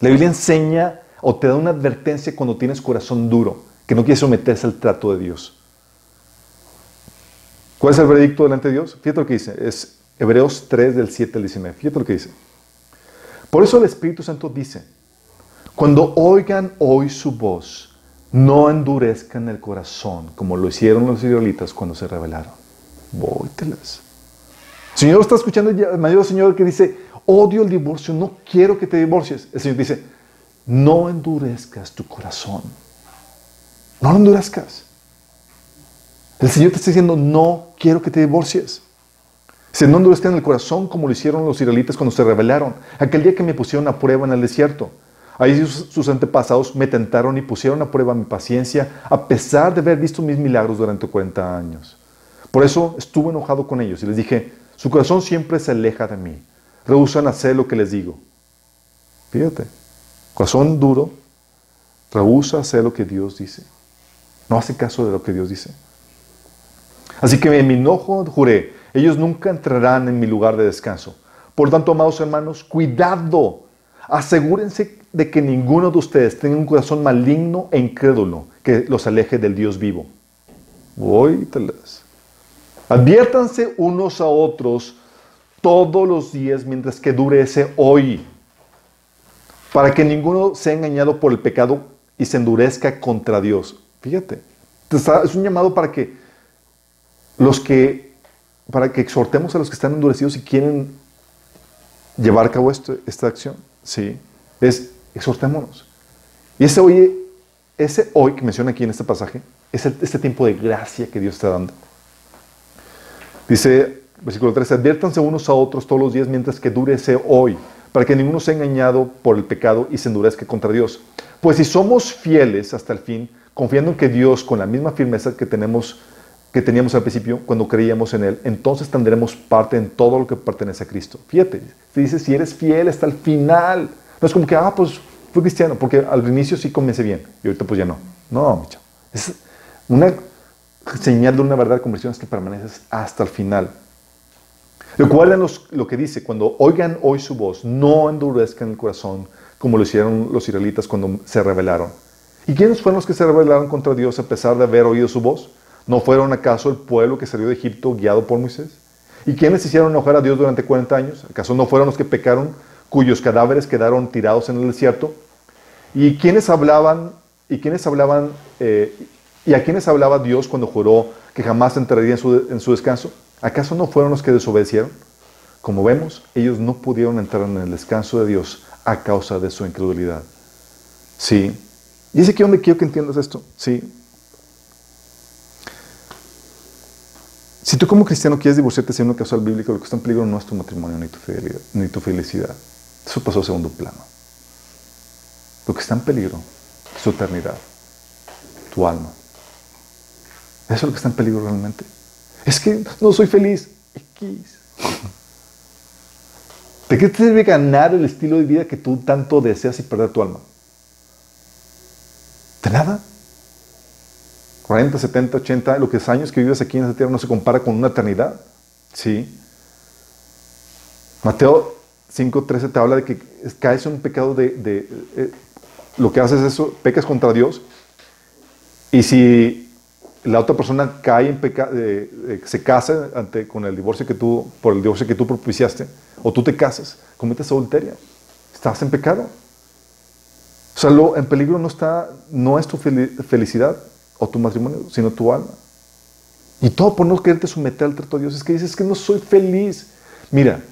Speaker 1: La Biblia enseña o te da una advertencia cuando tienes corazón duro, que no quieres someterse al trato de Dios. ¿Cuál es el veredicto delante de Dios? Fíjate lo que dice. Es Hebreos 3 del 7 al 19. Fíjate lo que dice. Por eso el Espíritu Santo dice, cuando oigan hoy su voz, no endurezcan el corazón como lo hicieron los israelitas cuando se rebelaron. Vóytelas. Señor está escuchando el mayor Señor que dice, odio el divorcio, no quiero que te divorcies. El Señor dice, no endurezcas tu corazón. No lo endurezcas. El Señor te está diciendo, no quiero que te divorcies. Se no endurezcan el corazón como lo hicieron los israelitas cuando se rebelaron. Aquel día que me pusieron a prueba en el desierto. Ahí sus, antepasados me tentaron y pusieron a prueba mi paciencia a pesar de haber visto mis milagros durante 40 años. Por eso estuve enojado con ellos y les dije, su corazón siempre se aleja de mí. Rehusan hacer lo que les digo. Fíjate, corazón duro, rehúsa hacer lo que Dios dice. No hace caso de lo que Dios dice. Así que en mi enojo juré, ellos nunca entrarán en mi lugar de descanso. Por tanto, amados hermanos, cuidado. Asegúrense de que ninguno de ustedes tenga un corazón maligno e incrédulo que los aleje del Dios vivo. Adviértanse unos a otros todos los días mientras que dure ese hoy, para que ninguno sea engañado por el pecado y se endurezca contra Dios. Fíjate, es un llamado para que los que para que exhortemos a los que están endurecidos y quieren llevar a cabo esta acción. Sí, es exhortémonos. Y ese hoy, ese hoy que menciona aquí en este pasaje, es este tiempo de gracia que Dios está dando. Dice, versículo 13, adviértanse unos a otros todos los días mientras que dure ese hoy, para que ninguno sea engañado por el pecado y se endurezca contra Dios. Pues si somos fieles hasta el fin, confiando en que Dios, con la misma firmeza que tenemos que teníamos al principio cuando creíamos en Él, entonces tendremos parte en todo lo que pertenece a Cristo. Fíjate, te dice, si eres fiel hasta el final, no es como que, ah, pues fui cristiano, porque al inicio sí comencé bien y ahorita pues ya no. No, mucho. Es una señal de una verdad de conversión es que permaneces hasta el final. Recuerden lo que dice, cuando oigan hoy su voz, no endurezcan el corazón como lo hicieron los israelitas cuando se rebelaron. ¿Y quiénes fueron los que se rebelaron contra Dios a pesar de haber oído su voz? ¿No fueron acaso el pueblo que salió de Egipto guiado por Moisés? ¿Y quiénes hicieron enojar a Dios durante 40 años? ¿Acaso no fueron los que pecaron, cuyos cadáveres quedaron tirados en el desierto? ¿Y quiénes hablaban, y quiénes eh, a quiénes hablaba Dios cuando juró que jamás entraría en en su descanso? ¿Acaso no fueron los que desobedecieron? Como vemos, ellos no pudieron entrar en el descanso de Dios a causa de su incredulidad. Sí. Y es aquí donde quiero que entiendas esto. Sí. Si tú como cristiano quieres divorciarte sin una causal bíblica, lo que está en peligro no es tu matrimonio ni tu, fidelidad, ni tu felicidad. Eso pasó a segundo plano. Lo que está en peligro es tu eternidad, tu alma. Eso es lo que está en peligro realmente. Es que no soy feliz. ¿De qué te debe ganar el estilo de vida que tú tanto deseas y perder tu alma? ¿De nada? 40, 70, 80, lo que es años que vives aquí en esta tierra no se compara con una eternidad. ¿Sí? Mateo 5.13 te habla de que caes en un pecado de... Eh, lo que haces es eso, pecas contra Dios. Y si la otra persona cae en pecado, se casa ante, con el divorcio que tú, por el divorcio que tú propiciaste, o tú te casas, cometes adulterio. Estás en pecado. O sea, lo, en peligro no está, no es tu felicidad o tu matrimonio, sino tu alma. Y todo por no quererte someter al trato de Dios. Es que dices que no soy feliz. Mira,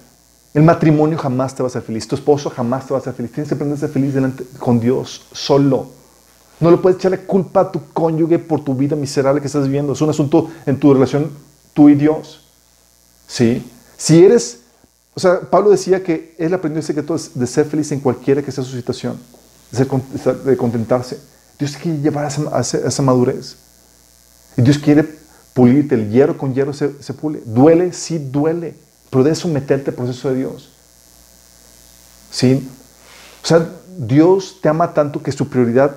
Speaker 1: el matrimonio jamás te va a hacer feliz. Tu esposo jamás te va a hacer feliz. Tienes que aprender a ser feliz con Dios solo. No le puedes echarle culpa a tu cónyuge por tu vida miserable que estás viviendo. Es un asunto en tu relación tú y Dios. ¿Sí? Si eres, o sea, Pablo decía que él aprendió ese secreto de ser feliz en cualquiera que sea su situación, de, contentarse. Dios quiere llevar a esa, madurez. Y Dios quiere pulirte. El hierro con hierro se, se pule. Duele, sí duele, pero debes someterte al proceso de Dios. ¿Sí? O sea, Dios te ama tanto que su prioridad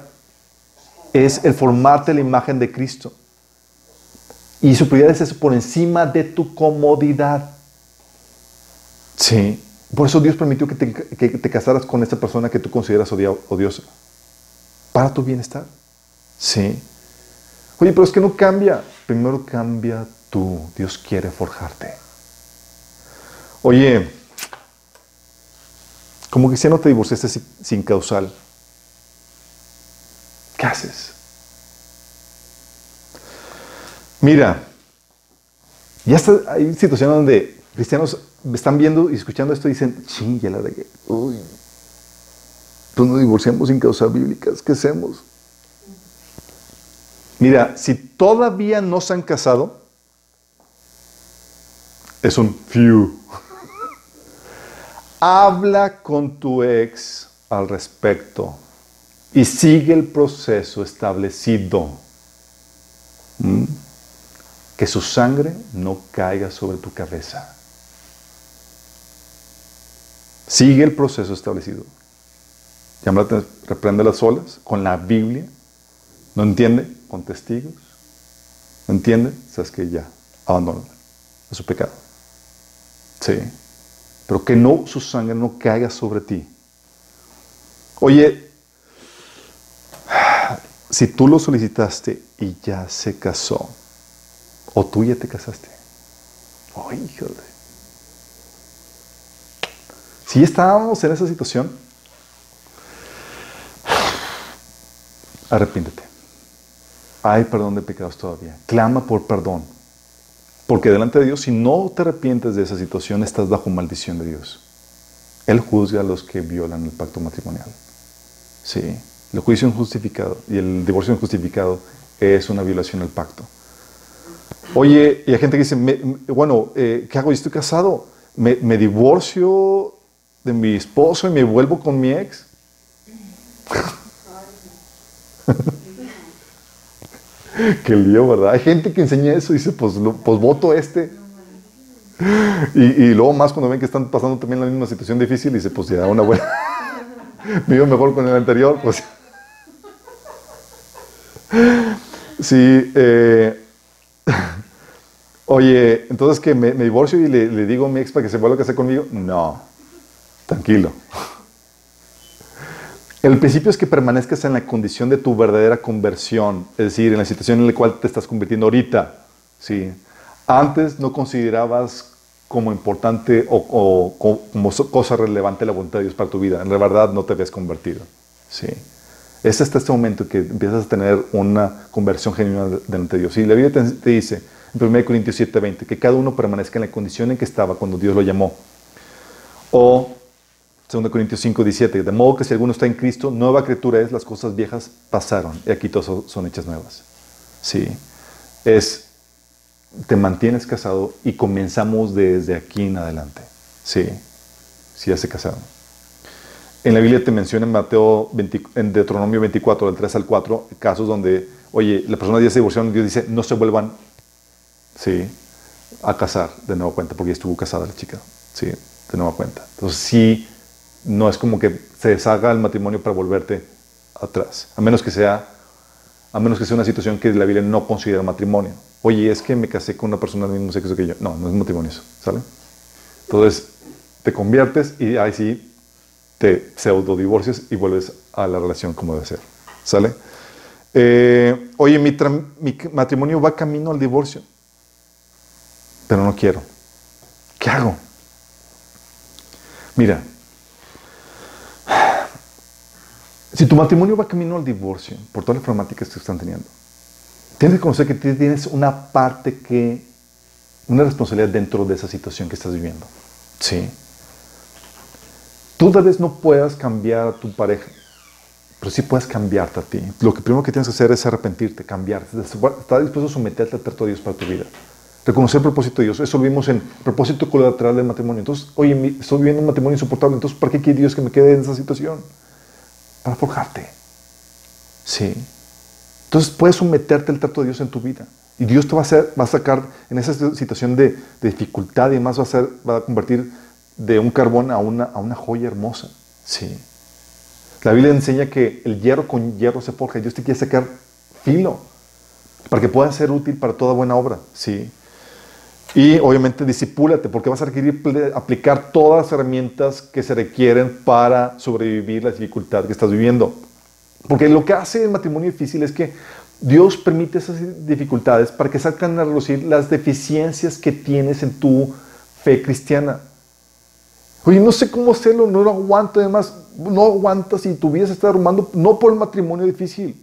Speaker 1: es el formarte la imagen de Cristo. Y su prioridad es eso por encima de tu comodidad. Sí. Por eso Dios permitió que te, casaras con esta persona que tú consideras odiosa. Para tu bienestar. Sí. Oye, pero es que no cambia. Primero cambia tú. Dios quiere forjarte. Oye, como que si no te divorciaste sin causal. ¿Qué haces? Mira, ya está, hay situaciones donde cristianos están viendo y escuchando esto y dicen, ching, ya la regué. Uy, pues nos divorciamos sin causas bíblicas, ¿qué hacemos? Mira, si todavía no se han casado, es un few. Habla con tu ex al respecto y sigue el proceso establecido. ¿Mm? Que su sangre no caiga sobre tu cabeza. Sigue el proceso establecido. Llámate, reprende las olas con la Biblia. ¿No entiende? Con testigos. ¿No entiende? Sabes que ya, abandona a su pecado. Sí. Pero que no, su sangre no caiga sobre ti. Oye, si tú lo solicitaste y ya se casó, o tú ya te casaste, oh, híjole. Si estábamos en esa situación, arrepiéntete. Hay perdón de pecados todavía. Clama por perdón. Porque delante de Dios, si no te arrepientes de esa situación, estás bajo maldición de Dios. Él juzga a los que violan el pacto matrimonial. Sí. El juicio injustificado y el divorcio injustificado es una violación al pacto. Oye, y hay gente que dice, bueno, eh, ¿qué hago? Estoy casado. ¿Me, divorcio de mi esposo y me vuelvo con mi ex? Qué lío, ¿verdad? Hay gente que enseña eso y dice, pues, pues voto este. Y, luego más cuando ven que están pasando también la misma situación difícil, dice, pues ya una buena. Me iba mejor con el anterior, pues. Sí, eh, oye, entonces que me, divorcio y le, digo a mi ex para que se vuelva a casar conmigo. No, tranquilo. El principio es que permanezcas en la condición de tu verdadera conversión, es decir, en la situación en la cual te estás convirtiendo ahorita. ¿sí? Antes no considerabas como importante o, como cosa relevante la voluntad de Dios para tu vida. En la verdad no te habías convertido. ¿sí? Es hasta este momento que empiezas a tener una conversión genuina delante de Dios. Y la Biblia te, dice, en 1 Corintios 7:20, que cada uno permanezca en la condición en que estaba cuando Dios lo llamó. O 2 Corintios 5:17, de modo que si alguno está en Cristo, nueva criatura es, las cosas viejas pasaron y aquí todas son hechas nuevas. Sí, es, te mantienes casado y comenzamos desde aquí en adelante. Sí, si ya se casaron. En la Biblia te menciona en Mateo, en Deuteronomio 24, del 3 al 4, casos donde, oye, la persona ya se divorció y Dios dice, no se vuelvan, sí, a casar de nueva cuenta, porque ya estuvo casada la chica, sí, de nueva cuenta. Entonces, sí, no es como que se deshaga el matrimonio para volverte atrás, a menos que sea a menos que sea una situación que la Biblia no considera matrimonio. Oye, es que me casé con una persona del mismo sexo que yo. No, no es matrimonio eso, ¿sale? Entonces, te conviertes y ahí sí te pseudo divorcias y vuelves a la relación como debe ser, ¿sale? Eh, oye, mi, mi matrimonio va camino al divorcio, pero no quiero. ¿Qué hago? Mira, si tu matrimonio va camino al divorcio por todas las problemáticas que están teniendo, tienes que conocer que tienes una parte que, una responsabilidad dentro de esa situación que estás viviendo. Sí. Tú tal vez no puedas cambiar a tu pareja, pero sí puedes cambiarte a ti. Lo que primero que tienes que hacer es arrepentirte, cambiarte, estar dispuesto a someterte al trato de Dios para tu vida. Reconocer el propósito de Dios. Eso lo vimos en el propósito colateral del matrimonio. Entonces, oye, estoy viviendo un matrimonio insoportable. Entonces, ¿para qué quiere Dios que me quede en esa situación? Para forjarte. Sí. Entonces, puedes someterte al trato de Dios en tu vida. Y Dios te va a, hacer, va a sacar en esa situación de, dificultad y además va a, va a convertir de un carbón a una, a una joya hermosa. Sí. La Biblia enseña que el hierro con hierro se forja y Dios te quiere sacar filo para que pueda ser útil para toda buena obra. Sí. Y obviamente disipúlate, porque vas a requerir aplicar todas las herramientas que se requieren para sobrevivir la dificultad que estás viviendo. Porque lo que hace el matrimonio difícil es que Dios permite esas dificultades para que salgan a relucir las deficiencias que tienes en tu fe cristiana. Oye, no sé cómo hacerlo, no lo aguanto, además, no aguantas y tu vida se está derrumbando, no por el matrimonio difícil,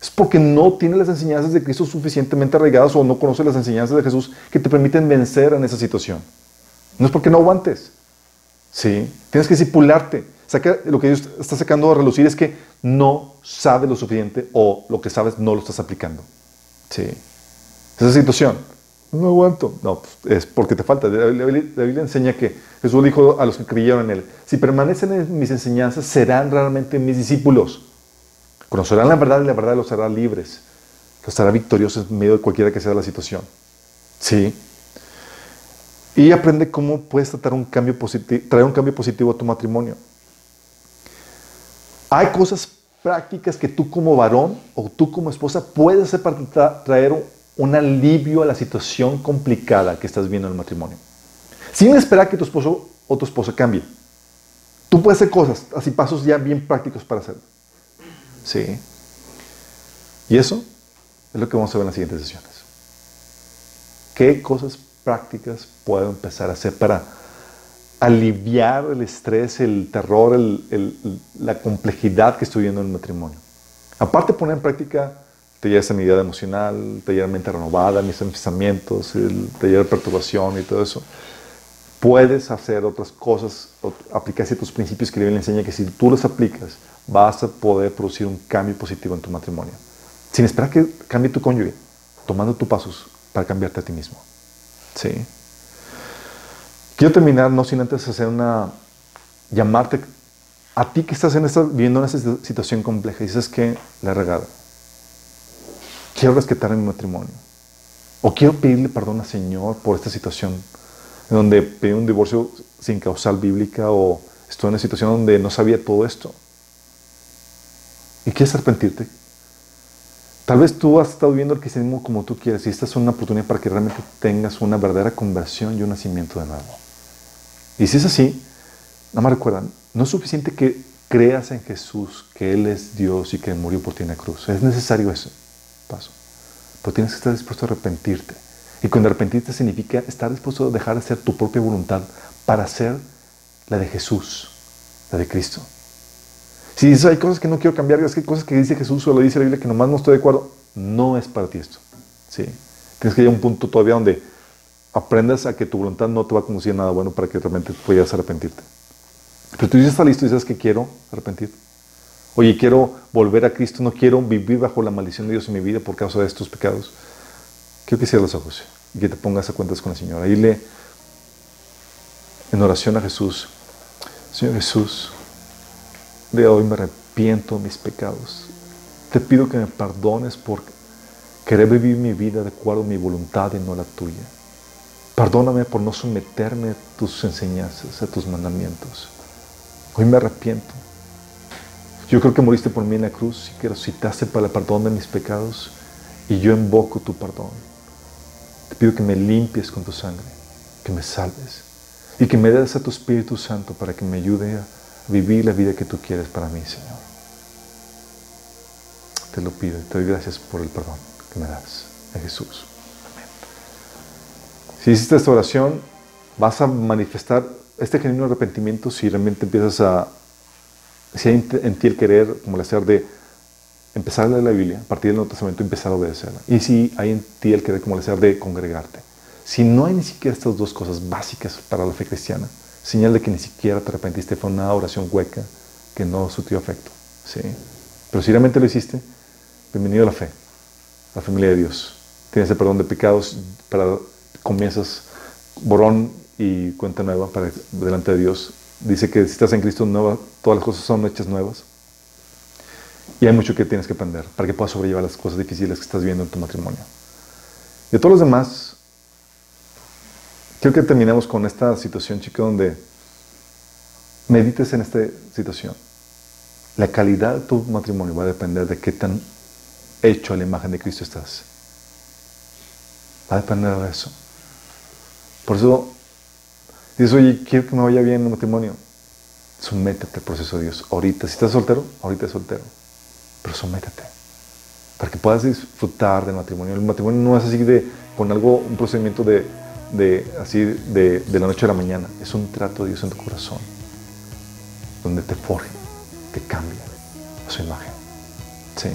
Speaker 1: es porque no tienes las enseñanzas de Cristo suficientemente arraigadas o no conoces las enseñanzas de Jesús que te permiten vencer en esa situación. No es porque no aguantes. Sí, tienes que discipularte. Saca, lo que Dios está sacando a relucir es que no sabes lo suficiente o lo que sabes no lo estás aplicando. Sí. Esa situación. No aguanto. No, pues, es porque te falta. La Biblia, enseña que Jesús dijo a los que creyeron en Él, si permanecen en mis enseñanzas, serán realmente mis discípulos. Conocerán la verdad y la verdad los hará libres. Los hará victoriosos en medio de cualquiera que sea la situación. Sí. Y aprende cómo puedes tratar un cambio traer un cambio positivo a tu matrimonio. Hay cosas prácticas que tú como varón o tú como esposa puedes hacer para traer un alivio a la situación complicada que estás viendo en el matrimonio. Sin esperar que tu esposo o tu esposa cambie. Tú puedes hacer cosas, así pasos ya bien prácticos para hacerlo. Sí. Y eso es lo que vamos a ver en las siguientes sesiones. ¿Qué cosas prácticas puedo empezar a hacer para aliviar el estrés, el terror, la complejidad que estoy viendo en el matrimonio? Aparte poner en práctica taller de sanidad emocional, taller mente renovada, mis pensamientos, el taller de perturbación y todo eso, puedes hacer otras cosas, aplicar ciertos principios que la Biblia enseña que si tú los aplicas, vas a poder producir un cambio positivo en tu matrimonio. Sin esperar que cambie tu cónyuge, tomando tus pasos para cambiarte a ti mismo. ¿Sí? Quiero terminar no sin antes hacer una. llamarte a ti que estás en esta, viviendo en esta situación compleja y dices que la he regado. Quiero rescatar mi matrimonio. O quiero pedirle perdón al Señor por esta situación en donde pedí un divorcio sin causal bíblica o estoy en una situación donde no sabía todo esto y quieres arrepentirte, tal vez tú has estado viviendo el cristianismo como tú quieres y esta es una oportunidad para que realmente tengas una verdadera conversión y un nacimiento de nuevo. Y si es así, nada más recuerdan, no es suficiente que creas en Jesús, que Él es Dios y que murió por ti en la cruz. Es necesario ese paso. Pero tienes que estar dispuesto a arrepentirte. Y cuando arrepentirte significa estar dispuesto a dejar de hacer tu propia voluntad para hacer la de Jesús, la de Cristo. Si dices, hay cosas que no quiero cambiar, es que hay cosas que dice Jesús o lo dice la Biblia que nomás no estoy de acuerdo, no es para ti esto. ¿sí? Tienes que llegar a un punto todavía donde aprendas a que tu voluntad no te va a conducir a nada bueno para que realmente puedas arrepentirte. Pero tú ya estás listo y dices que quiero arrepentir. Oye, quiero volver a Cristo, no quiero vivir bajo la maldición de Dios en mi vida por causa de estos pecados. Quiero que cierres los ojos y que te pongas a cuentas con el Señor. Ahí le en oración a Jesús. Señor Jesús, de hoy me arrepiento de mis pecados. Te pido que me perdones por querer vivir mi vida de acuerdo a mi voluntad y no la tuya. Perdóname por no someterme a tus enseñanzas, a tus mandamientos. Hoy me arrepiento. Yo creo que moriste por mí en la cruz y que resucitaste para el perdón de mis pecados y yo invoco tu perdón. Te pido que me limpies con tu sangre, que me salves y que me des a tu Espíritu Santo para que me ayude a vivir la vida que tú quieres para mí, Señor. Te lo pido y te doy gracias por el perdón que me das en Jesús. Amén. Si hiciste esta oración, vas a manifestar este genuino arrepentimiento si realmente empiezas a si hay en ti el querer, como el hacer de empezar a leer la Biblia, a partir del Nuevo Testamento empezar a obedecerla. Y si hay en ti el querer, como el hacer de congregarte. Si no hay ni siquiera estas dos cosas básicas para la fe cristiana, señal de que ni siquiera te arrepentiste, fue una oración hueca que no surtió efecto. ¿sí? Pero si realmente lo hiciste, bienvenido a la fe, a la familia de Dios. Tienes el perdón de pecados, para, comienzas borrón y cuenta nueva para delante de Dios dice que si estás en Cristo, nueva, todas las cosas son hechas nuevas. Y hay mucho que tienes que aprender para que puedas sobrellevar las cosas difíciles que estás viendo en tu matrimonio. De todos los demás, quiero que terminemos con esta situación, chico, donde medites en esta situación. La calidad de tu matrimonio va a depender de qué tan hecho a la imagen de Cristo estás. Va a depender de eso. Por eso Dices, oye, quiero que me vaya bien en el matrimonio. Sométete al proceso de Dios. Ahorita, si estás soltero, ahorita es soltero. Pero sométete. Para que puedas disfrutar del matrimonio. El matrimonio no es así de, con algo, un procedimiento de, de, así de, de la noche a la mañana. Es un trato de Dios en tu corazón, donde te forja, te cambia a su imagen. ¿Sí?